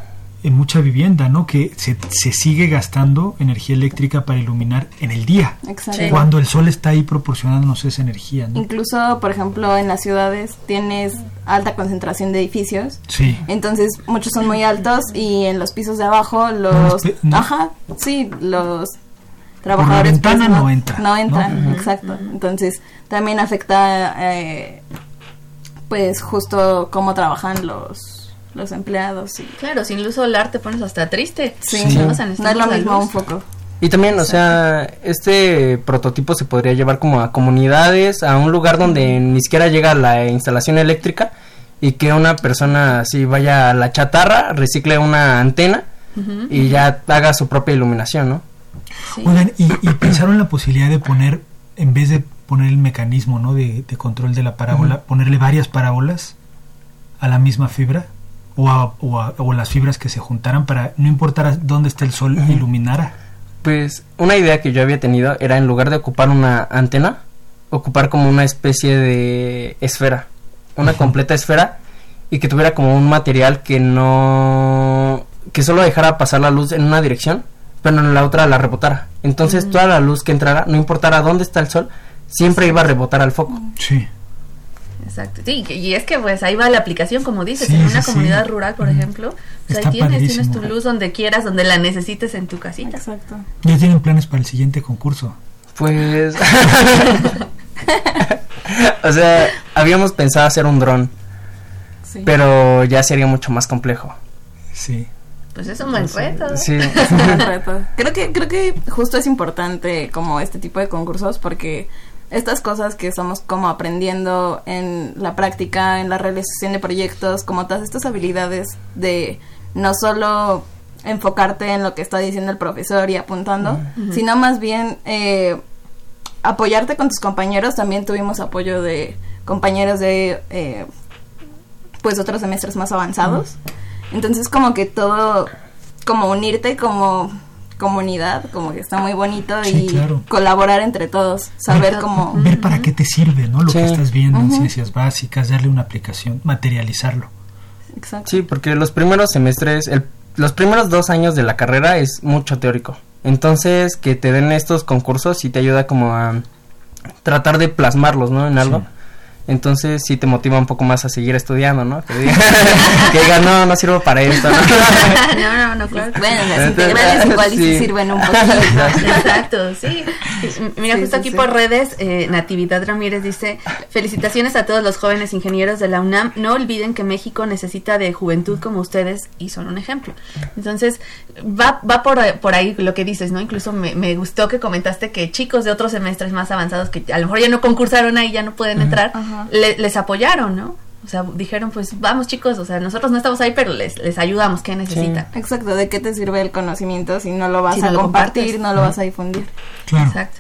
en mucha vivienda, ¿no? Que se, se, sigue gastando energía eléctrica para iluminar en el día. Exacto. Cuando el sol está ahí proporcionándonos esa energía, ¿no? Incluso, por ejemplo, en las ciudades tienes alta concentración de edificios. Sí. Entonces, muchos son muy altos y en los pisos de abajo los... No, ajá, sí, los trabajadores... Por la ventana pues, no, no, entran. No entran, ¿no? exacto. Entonces, también afecta... Eh, pues justo cómo trabajan los los empleados y claro sin luz solar te pones hasta triste sí, sí. O sea, no es lo mismo un foco y también o sea este prototipo se podría llevar como a comunidades a un lugar donde ni siquiera llega la instalación eléctrica y que una persona así vaya a la chatarra recicle una antena uh -huh. y ya haga su propia iluminación no sí. oigan y, y pensaron la posibilidad de poner en vez de poner el mecanismo ¿no? de, de control de la parábola, uh -huh. ponerle varias parábolas a la misma fibra o, a, o, a, o, las fibras que se juntaran para no importar dónde está el sol, uh -huh. iluminara. Pues una idea que yo había tenido era en lugar de ocupar una antena, ocupar como una especie de esfera, una uh -huh. completa esfera y que tuviera como un material que no que solo dejara pasar la luz en una dirección, pero en la otra la rebotara. Entonces toda la luz que entrara, no importara dónde está el sol, siempre iba a rebotar al foco. Sí. Exacto. Sí, y es que pues ahí va la aplicación, como dices, sí, en una sí, comunidad sí. rural, por ejemplo, pues ahí tienes, tienes tu luz donde quieras, donde la necesites en tu casita. Exacto. ¿Ya tienen planes para el siguiente concurso? Pues... o sea, habíamos pensado hacer un dron, pero ya sería mucho más complejo. Sí. Pues es un buen reto. Sí. es un buen reto. Creo que, creo que justo es importante como este tipo de concursos porque estas cosas que estamos como aprendiendo en la práctica, en la realización de proyectos, como todas estas habilidades de no solo enfocarte en lo que está diciendo el profesor y apuntando, uh -huh. sino más bien eh, apoyarte con tus compañeros. También tuvimos apoyo de compañeros de eh, pues otros semestres más avanzados. Uh -huh. Entonces como que todo, como unirte como comunidad, como que está muy bonito sí, y claro. colaborar entre todos, saber ver, cómo... Ver para qué te sirve, ¿no? Lo sí. que estás viendo uh -huh. en ciencias básicas, darle una aplicación, materializarlo. Exacto. Sí, porque los primeros semestres, el, los primeros dos años de la carrera es mucho teórico. Entonces, que te den estos concursos sí te ayuda como a tratar de plasmarlos, ¿no? En algo. Sí entonces sí te motiva un poco más a seguir estudiando, ¿no? Que diga, que diga no, no sirvo para esto, ¿no? no, no, no, claro. Bueno, las integrales igual sí. sí sirven un poquito. Exacto, sí. Mira, sí, justo sí, aquí por redes, eh, Natividad Ramírez dice, felicitaciones a todos los jóvenes ingenieros de la UNAM, no olviden que México necesita de juventud como ustedes y son un ejemplo. Entonces, va, va por, por ahí lo que dices, ¿no? Incluso me, me gustó que comentaste que chicos de otros semestres más avanzados que a lo mejor ya no concursaron ahí, ya no pueden entrar, uh -huh le, les apoyaron, ¿no? O sea, dijeron, pues vamos chicos, o sea, nosotros no estamos ahí, pero les, les ayudamos, ¿qué necesitan? Sí. Exacto, ¿de qué te sirve el conocimiento si no lo vas si a no compartir, lo no lo vas a difundir? Claro. Exacto.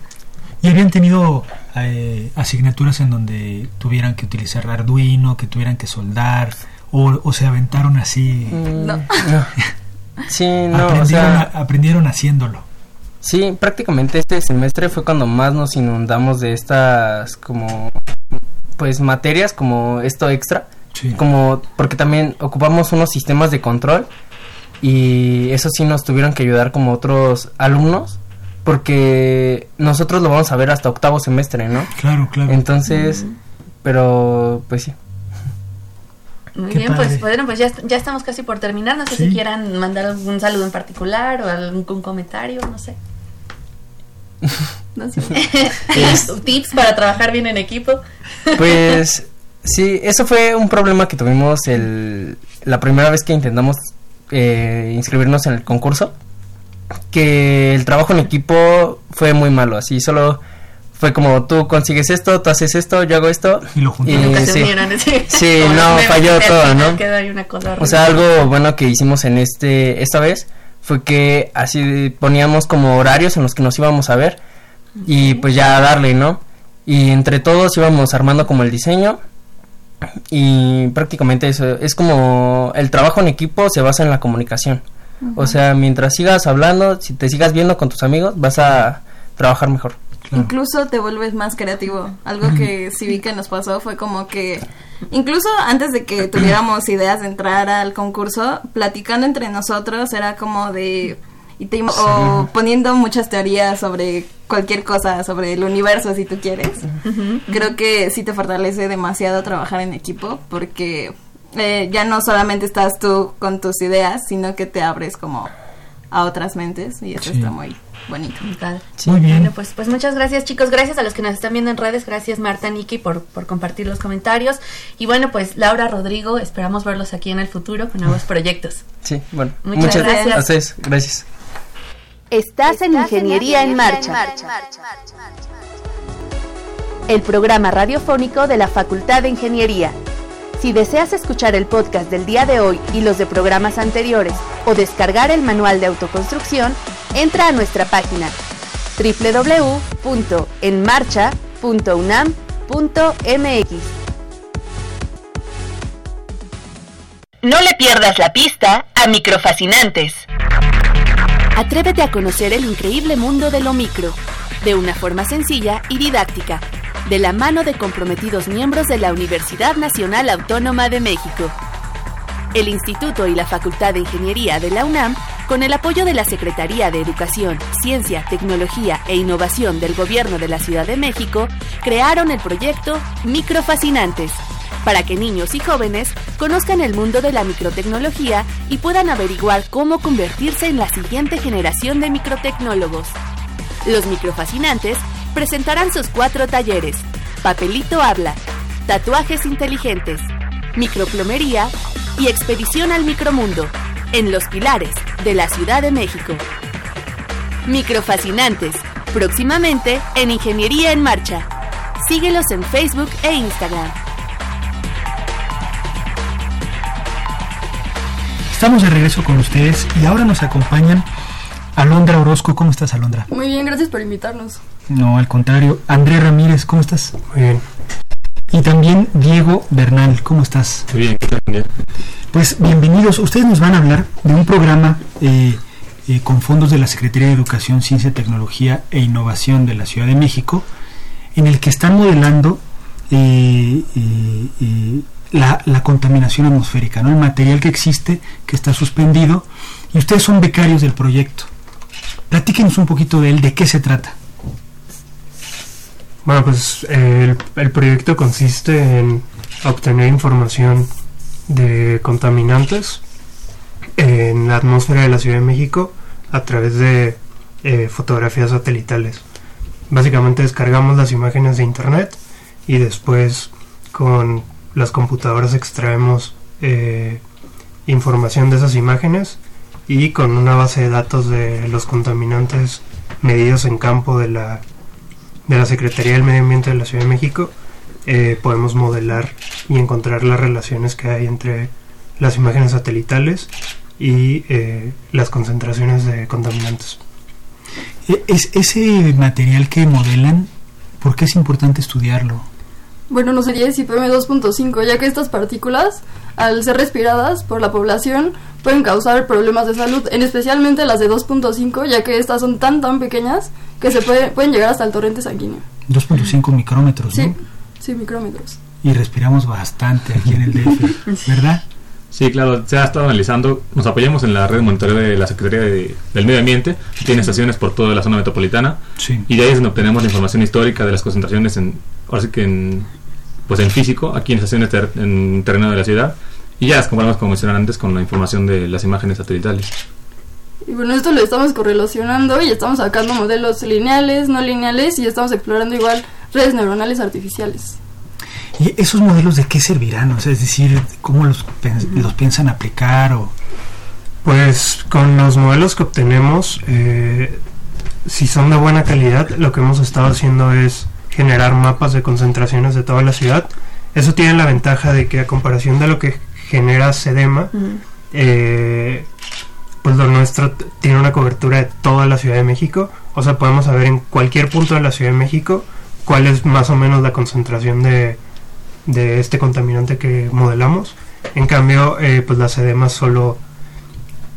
¿Y habían tenido eh, asignaturas en donde tuvieran que utilizar Arduino, que tuvieran que soldar, o, o se aventaron así? Mm, no. no. Sí, no, aprendieron, o sea, a, aprendieron haciéndolo. Sí, prácticamente este semestre fue cuando más nos inundamos de estas como pues materias como esto extra, sí. como porque también ocupamos unos sistemas de control y eso sí nos tuvieron que ayudar como otros alumnos porque nosotros lo vamos a ver hasta octavo semestre, ¿no? Claro, claro. Entonces, mm. pero pues sí. Muy Qué bien, pues bueno, pues ya, ya estamos casi por terminar. No sé ¿Sí? si quieran mandar algún saludo en particular o algún comentario, no sé. No sé. Tips para trabajar bien en equipo. Pues sí, eso fue un problema que tuvimos el, la primera vez que intentamos eh, inscribirnos en el concurso. Que el trabajo en equipo fue muy malo, así solo fue como tú consigues esto, tú haces esto, yo hago esto. Y lo juntamos. sí, sí no, falló todo, ¿no? o sea, algo bueno que hicimos en este esta vez fue que así poníamos como horarios en los que nos íbamos a ver y pues ya darle, ¿no? Y entre todos íbamos armando como el diseño y prácticamente eso es como el trabajo en equipo se basa en la comunicación. O sea, mientras sigas hablando, si te sigas viendo con tus amigos, vas a trabajar mejor. Incluso te vuelves más creativo. Algo que sí vi que nos pasó fue como que, incluso antes de que tuviéramos ideas de entrar al concurso, platicando entre nosotros era como de... Y te, o poniendo muchas teorías sobre cualquier cosa, sobre el universo si tú quieres. Creo que sí te fortalece demasiado trabajar en equipo porque eh, ya no solamente estás tú con tus ideas, sino que te abres como a otras mentes y eso está muy bonito. Muy bien. Bueno, pues, pues muchas gracias chicos, gracias a los que nos están viendo en redes, gracias Marta, Niki por, por compartir los comentarios y bueno, pues Laura, Rodrigo, esperamos verlos aquí en el futuro con nuevos proyectos. Sí, bueno, muchas, gracias. gracias. Estás, en Ingeniería, en, marcha. El programa radiofónico de la Facultad de Ingeniería. Si deseas escuchar el podcast del día de hoy y los de programas anteriores o descargar el manual de autoconstrucción, entra a nuestra página www.enmarcha.unam.mx. No le pierdas la pista a Microfascinantes. Atrévete a conocer el increíble mundo de lo micro, de una forma sencilla y didáctica, de la mano de comprometidos miembros de la Universidad Nacional Autónoma de México. El Instituto y la Facultad de Ingeniería de la UNAM con el apoyo de la Secretaría de Educación, Ciencia, Tecnología e Innovación del Gobierno de la Ciudad de México, crearon el proyecto Microfascinantes, para que niños y jóvenes conozcan el mundo de la microtecnología y puedan averiguar cómo convertirse en la siguiente generación de microtecnólogos. Los microfascinantes presentarán sus cuatro talleres, Papelito Habla, Tatuajes Inteligentes, Microplomería y Expedición al Micromundo, en Los Pilares, de la Ciudad de México. Microfascinantes, próximamente en Ingeniería en Marcha. Síguelos en Facebook e Instagram. Estamos de regreso con ustedes y ahora nos acompañan Alondra Orozco. ¿Cómo estás, Alondra? Muy bien, gracias por invitarnos. No, al contrario. André Ramírez, ¿cómo estás? Muy bien. Y también Diego Bernal, ¿cómo estás? Muy bien, ¿qué tal? Pues bienvenidos. Ustedes nos van a hablar de un programa eh, eh, con fondos de la Secretaría de Educación, Ciencia, Tecnología e Innovación de la Ciudad de México, en el que están modelando eh, la, la, contaminación atmosférica, ¿no? el material que existe, que está suspendido, y ustedes son becarios del proyecto. Platíquenos un poquito de él, de qué se trata. Bueno, pues el, el proyecto consiste en obtener información de contaminantes en la atmósfera de la Ciudad de México a través de eh, fotografías satelitales. Básicamente descargamos las imágenes de internet y después con las computadoras extraemos eh, información de esas imágenes y con una base de datos de los contaminantes medidos en campo de la, de la Secretaría del Medio Ambiente de la Ciudad de México eh, podemos modelar y encontrar las relaciones que hay entre las imágenes satelitales y eh, las concentraciones de contaminantes. E, ¿Es ese material que modelan, por qué es importante estudiarlo? Bueno, no sería IPM 2.5, ya que estas partículas, al ser respiradas por la población, pueden causar problemas de salud, en especialmente las de 2.5, ya que estas son tan tan pequeñas que se pueden llegar hasta el torrente sanguíneo. 2.5 micrómetros, ¿no? Sí, micrómetros. Y respiramos bastante aquí en el DF, ¿verdad? Sí, claro, se ha estado analizando, nos apoyamos en la red de monitoreo de la Secretaría del Medio Ambiente, tiene estaciones por toda la zona metropolitana, y de ahí es donde obtenemos la información histórica de las concentraciones, en, ahora sí que en, pues en físico, aquí en estaciones en terreno de la ciudad, y ya las comparamos, como mencionaron antes, con la información de las imágenes satelitales. Y bueno, esto lo estamos correlacionando y estamos sacando modelos lineales, no lineales y estamos explorando igual redes neuronales artificiales. ¿Y esos modelos de qué servirán? O sea, es decir, ¿cómo los, los piensan aplicar? O... Pues con los modelos que obtenemos, eh, si son de buena calidad, lo que hemos estado haciendo es generar mapas de concentraciones de toda la ciudad. Eso tiene la ventaja de que a comparación de lo que genera Sedema, eh, pues lo nuestro tiene una cobertura de toda la Ciudad de México. O sea, podemos saber en cualquier punto de la Ciudad de México cuál es más o menos la concentración de, de este contaminante que modelamos. En cambio, eh, pues la SEDEMA solo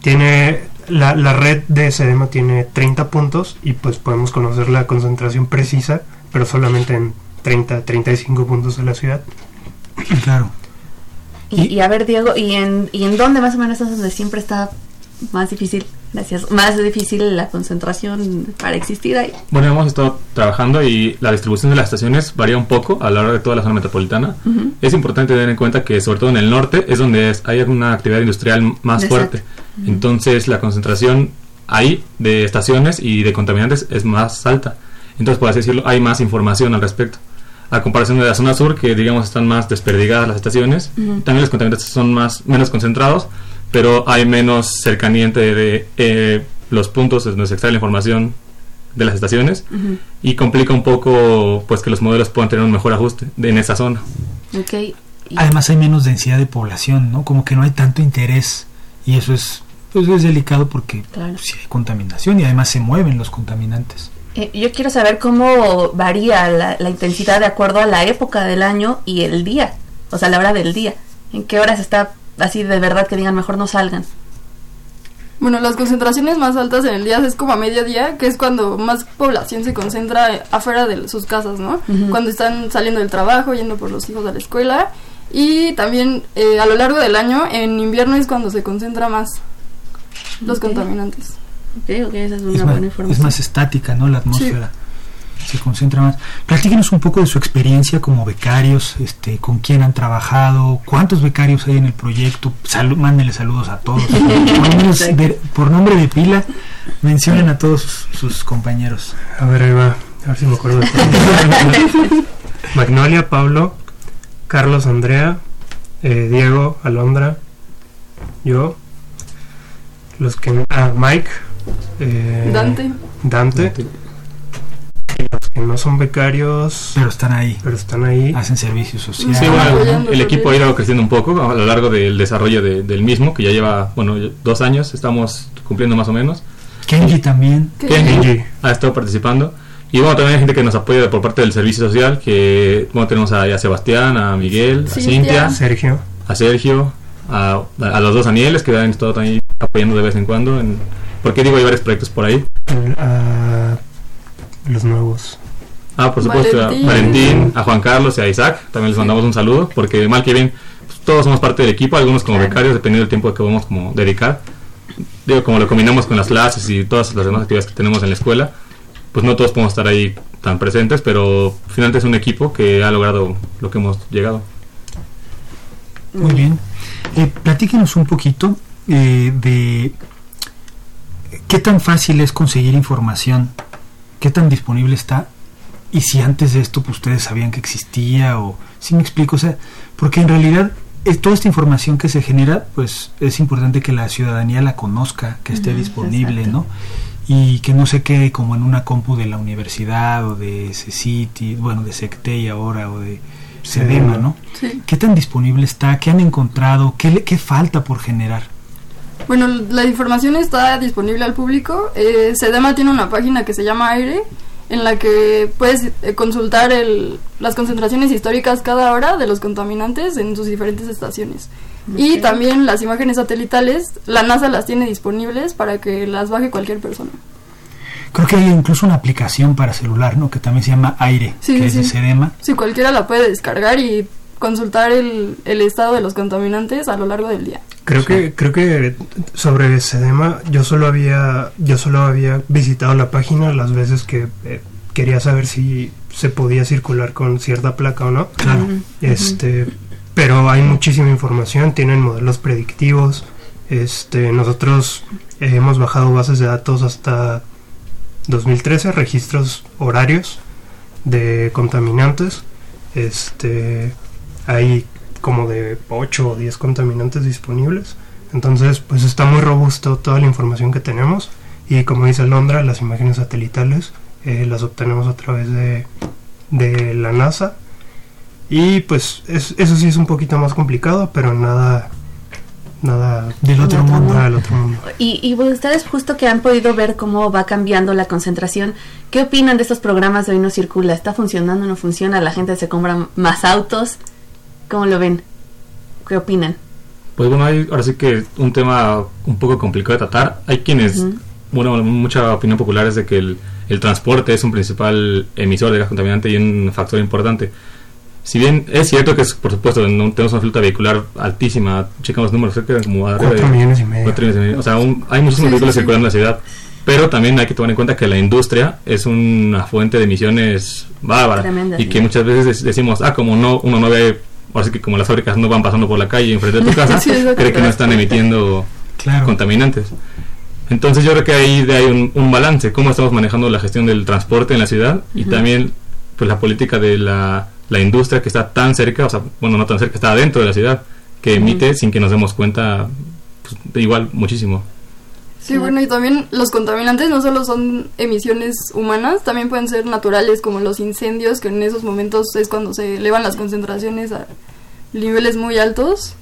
tiene, la, la, red de SEDEMA tiene 30 puntos y pues podemos conocer la concentración precisa, pero solamente en 30, 35 puntos de la ciudad. Claro. Y, y a ver, Diego, ¿y en, ¿y en dónde más o menos es donde siempre está más difícil Gracias. Más difícil la concentración para existir ahí. Bueno, hemos estado trabajando y la distribución de las estaciones varía un poco a lo largo de toda la zona metropolitana. Es importante tener en cuenta que sobre todo en el norte es donde es, hay una actividad industrial más fuerte. Entonces la concentración ahí de estaciones y de contaminantes es más alta. Entonces, por así decirlo, hay más información al respecto. A comparación de la zona sur, que digamos están más desperdigadas las estaciones, también los contaminantes son más menos concentrados, pero hay menos cercanía entre eh, los puntos donde se extrae la información de las estaciones y complica un poco pues que los modelos puedan tener un mejor ajuste en esa zona. Okay. Además hay menos densidad de población, ¿no? Como que no hay tanto interés y eso es pues es delicado porque claro. si hay contaminación y además se mueven los contaminantes. Eh, yo quiero saber cómo varía la, la, intensidad de acuerdo a la época del año y el día, o sea, la hora del día. ¿En qué horas está así de verdad que digan mejor no salgan? Bueno, las concentraciones más altas en el día es como a mediodía, que es cuando más población se concentra afuera de sus casas, ¿no? Cuando están saliendo del trabajo, yendo por los hijos a la escuela. Y también eh, a lo largo del año, en invierno es cuando se concentra más los contaminantes. Esa es una es buena más, información. Es más estática, ¿no? La atmósfera. Sí se concentra más. Platíquenos un poco de su experiencia como becarios, este, con quién han trabajado, cuántos becarios hay en el proyecto, Salud, mándenle saludos a todos. por, menos de, por, nombre de pila, mencionen a todos sus, sus, compañeros. A ver, ahí va, a ver si me acuerdo. Magnolia, Pablo, Carlos, Andrea, eh, Diego, Alondra, yo, los que... Ah, Mike. Eh, Dante. Dante. Dante. Los que no son becarios pero están ahí. pero están ahí. Hacen servicio social. Sí, bueno, el equipo ha ido creciendo un poco a lo largo del desarrollo de, del mismo que ya lleva bueno dos años estamos cumpliendo más o menos. Kenji también. Kenji. Ha estado participando. Y bueno también hay gente que nos apoya por parte del servicio social que bueno tenemos a, a Sebastián a Miguel a Cintia. A Sergio. a Sergio a, a, los dos Danieles que han estado también apoyando de vez en cuando en, porque digo hay varios proyectos por ahí a los nuevos. Ah, por supuesto, Valentín. a Valentín, a Juan Carlos y a Isaac, también les mandamos un saludo, porque mal que bien, pues, todos somos parte del equipo, algunos como claro. becarios, dependiendo del tiempo que vamos como dedicar. Digo, como lo combinamos con las clases y todas las demás actividades que tenemos en la escuela, pues no todos podemos estar ahí tan presentes, pero finalmente es un equipo que ha logrado lo que hemos llegado. Muy bien. Eh, platíquenos un poquito eh, de qué tan fácil es conseguir información qué tan disponible está y si antes de esto pues, ustedes sabían que existía o si me explico, o sea, porque en realidad es, toda esta información que se genera, pues es importante que la ciudadanía la conozca, que esté uh -huh, disponible, exacto. ¿no? Y que no se quede como en una compu de la universidad o de CCITI, bueno, de SECTEI ahora o de SEDEMA, ¿no? Sí. ¿Qué tan disponible está? ¿Qué han encontrado? ¿Qué, le, qué falta por generar? Bueno, la información está disponible al público. Eh, SEDEMA tiene una página que se llama Aire, en la que puedes eh, consultar el, las concentraciones históricas cada hora de los contaminantes en sus diferentes estaciones. Okay. Y también las imágenes satelitales, la NASA las tiene disponibles para que las baje cualquier persona. Creo que hay incluso una aplicación para celular, ¿no? Que también se llama Aire, sí, que sí. es de SEDEMA. Sí, cualquiera la puede descargar y consultar el, el, estado de los contaminantes a lo largo del día. Creo sí. que creo que sobre Sedema yo solo había yo solo había visitado la página las veces que eh, quería saber si se podía circular con cierta placa o no. Claro. Este, pero hay muchísima información, tienen modelos predictivos, Este, nosotros hemos bajado bases de datos hasta 2013, registros horarios de contaminantes. Este, hay como de 8 o 10 contaminantes disponibles. Entonces, pues está muy robusto toda la información que tenemos. Y como dice Londra, las imágenes satelitales eh, las obtenemos a través de, de la NASA. Y pues eso sí es un poquito más complicado, pero nada nada del otro, mundo, Y, y ustedes justo que han podido ver cómo va cambiando la concentración, ¿qué opinan de estos programas de hoy no circula? ¿Está funcionando, no funciona? ¿La gente se compra más autos? ¿Cómo lo ven? ¿Qué opinan? Pues bueno, hay ahora sí que un tema un poco complicado de tratar. Hay quienes, bueno, mucha opinión popular es de que el, el, transporte es un principal emisor de gas contaminante y un factor importante. Si bien es cierto que, es, por supuesto, no tenemos una flota vehicular altísima, checamos números, creo que como 4 millones y medio. millones y medio. O sea, hay muchísimos vehículos circulando en la ciudad. Pero también hay que tomar en cuenta que la industria es una fuente de emisiones bárbara. y que muchas veces decimos, ah, como no uno no ve así que como las fábricas no van pasando por la calle enfrente de tu casa, cree que no están emitiendo contaminantes. Entonces yo creo que ahí hay un, balance, cómo estamos manejando la gestión del transporte en la ciudad y también pues la política de la, la, industria que está tan cerca, o sea, bueno, no tan cerca, está dentro de la ciudad, que emite sin que nos demos cuenta pues, igual muchísimo. Sí, bueno, y también los contaminantes no solo son emisiones humanas, también pueden ser naturales, como los incendios, que en esos momentos es cuando se elevan las concentraciones a niveles muy altos.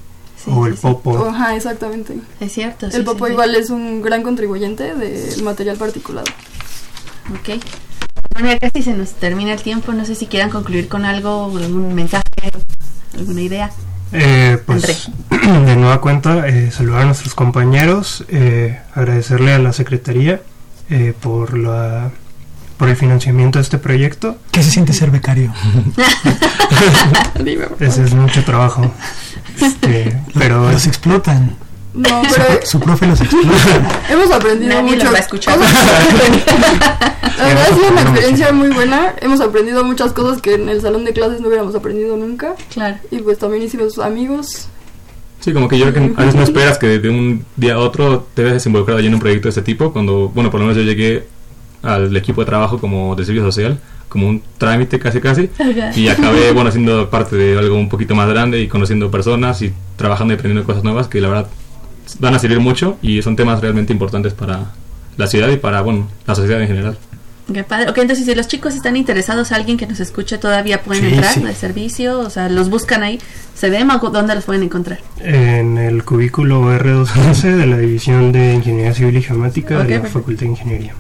o el popo. Ajá, exactamente. Es cierto. El popo igual es un gran contribuyente del material particulado. Ok. Bueno, ya casi se nos termina el tiempo. No sé si quieran concluir con algo, algún mensaje, alguna idea. Eh, pues de nueva cuenta, eh, saludar a nuestros compañeros, eh, agradecerle a la Secretaría eh, por la por el financiamiento de este proyecto. ¿Qué se siente ser becario? Ese es mucho trabajo. Este, pero los explotan. No, pero su, profe los explica. Hemos aprendido mucho. la verdad ha sido una experiencia muy buena. Hemos aprendido muchas cosas que en el salón de clases no hubiéramos aprendido nunca. Claro. Y pues también hicimos amigos. Sí, como que yo creo que a veces no esperas que de un día a otro te veas involucrado en un proyecto de este tipo. Cuando, bueno, por lo menos yo llegué al equipo de trabajo como de servicio social, como un trámite casi casi. Y acabé, bueno, siendo parte de algo un poquito más grande y conociendo personas y trabajando y aprendiendo cosas nuevas que la verdad van a servir mucho y son temas realmente importantes para la ciudad y para bueno la sociedad en general. Qué padre. Ok, entonces si los chicos están interesados, alguien que nos escuche todavía pueden entrar de servicio, o sea, los buscan ahí, ¿se ven o dónde los pueden encontrar? En el cubículo R211 de la División de Ingeniería Civil y Geomática de la Facultad de Ingeniería.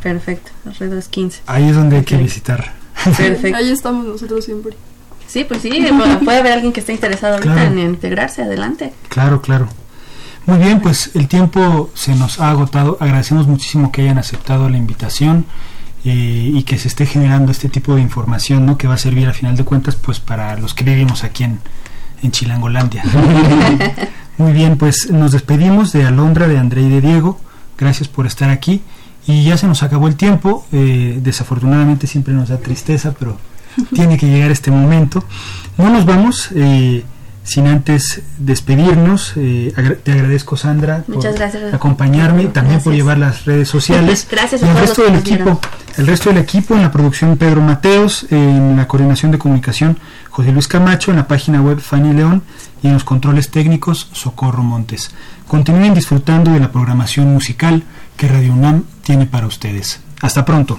Perfecto, R215. Ahí es donde hay que visitar. Perfecto. Ahí estamos nosotros siempre. Sí, pues sí, puede haber alguien que esté interesado en integrarse, adelante. Claro, claro. Muy bien, pues el tiempo se nos ha agotado. Agradecemos muchísimo que hayan aceptado la invitación eh, y que se esté generando este tipo de información, ¿no? Que va a servir a final de cuentas, pues para los que vivimos aquí en, en Chilangolandia. Muy bien, pues nos despedimos de Alondra, de André y de Diego. Gracias por estar aquí. Y ya se nos acabó el tiempo. Eh, desafortunadamente siempre nos da tristeza, pero tiene que llegar este momento. No nos vamos. Eh, sin antes despedirnos, eh, te agradezco Sandra por acompañarme, también por llevar las redes sociales. gracias y el resto del equipo, el resto del equipo en la producción Pedro Mateos, en la coordinación de comunicación José Luis Camacho, en la página web Fanny León y en los controles técnicos Socorro Montes. Continúen disfrutando de la programación musical que Radio UNAM tiene para ustedes. Hasta pronto.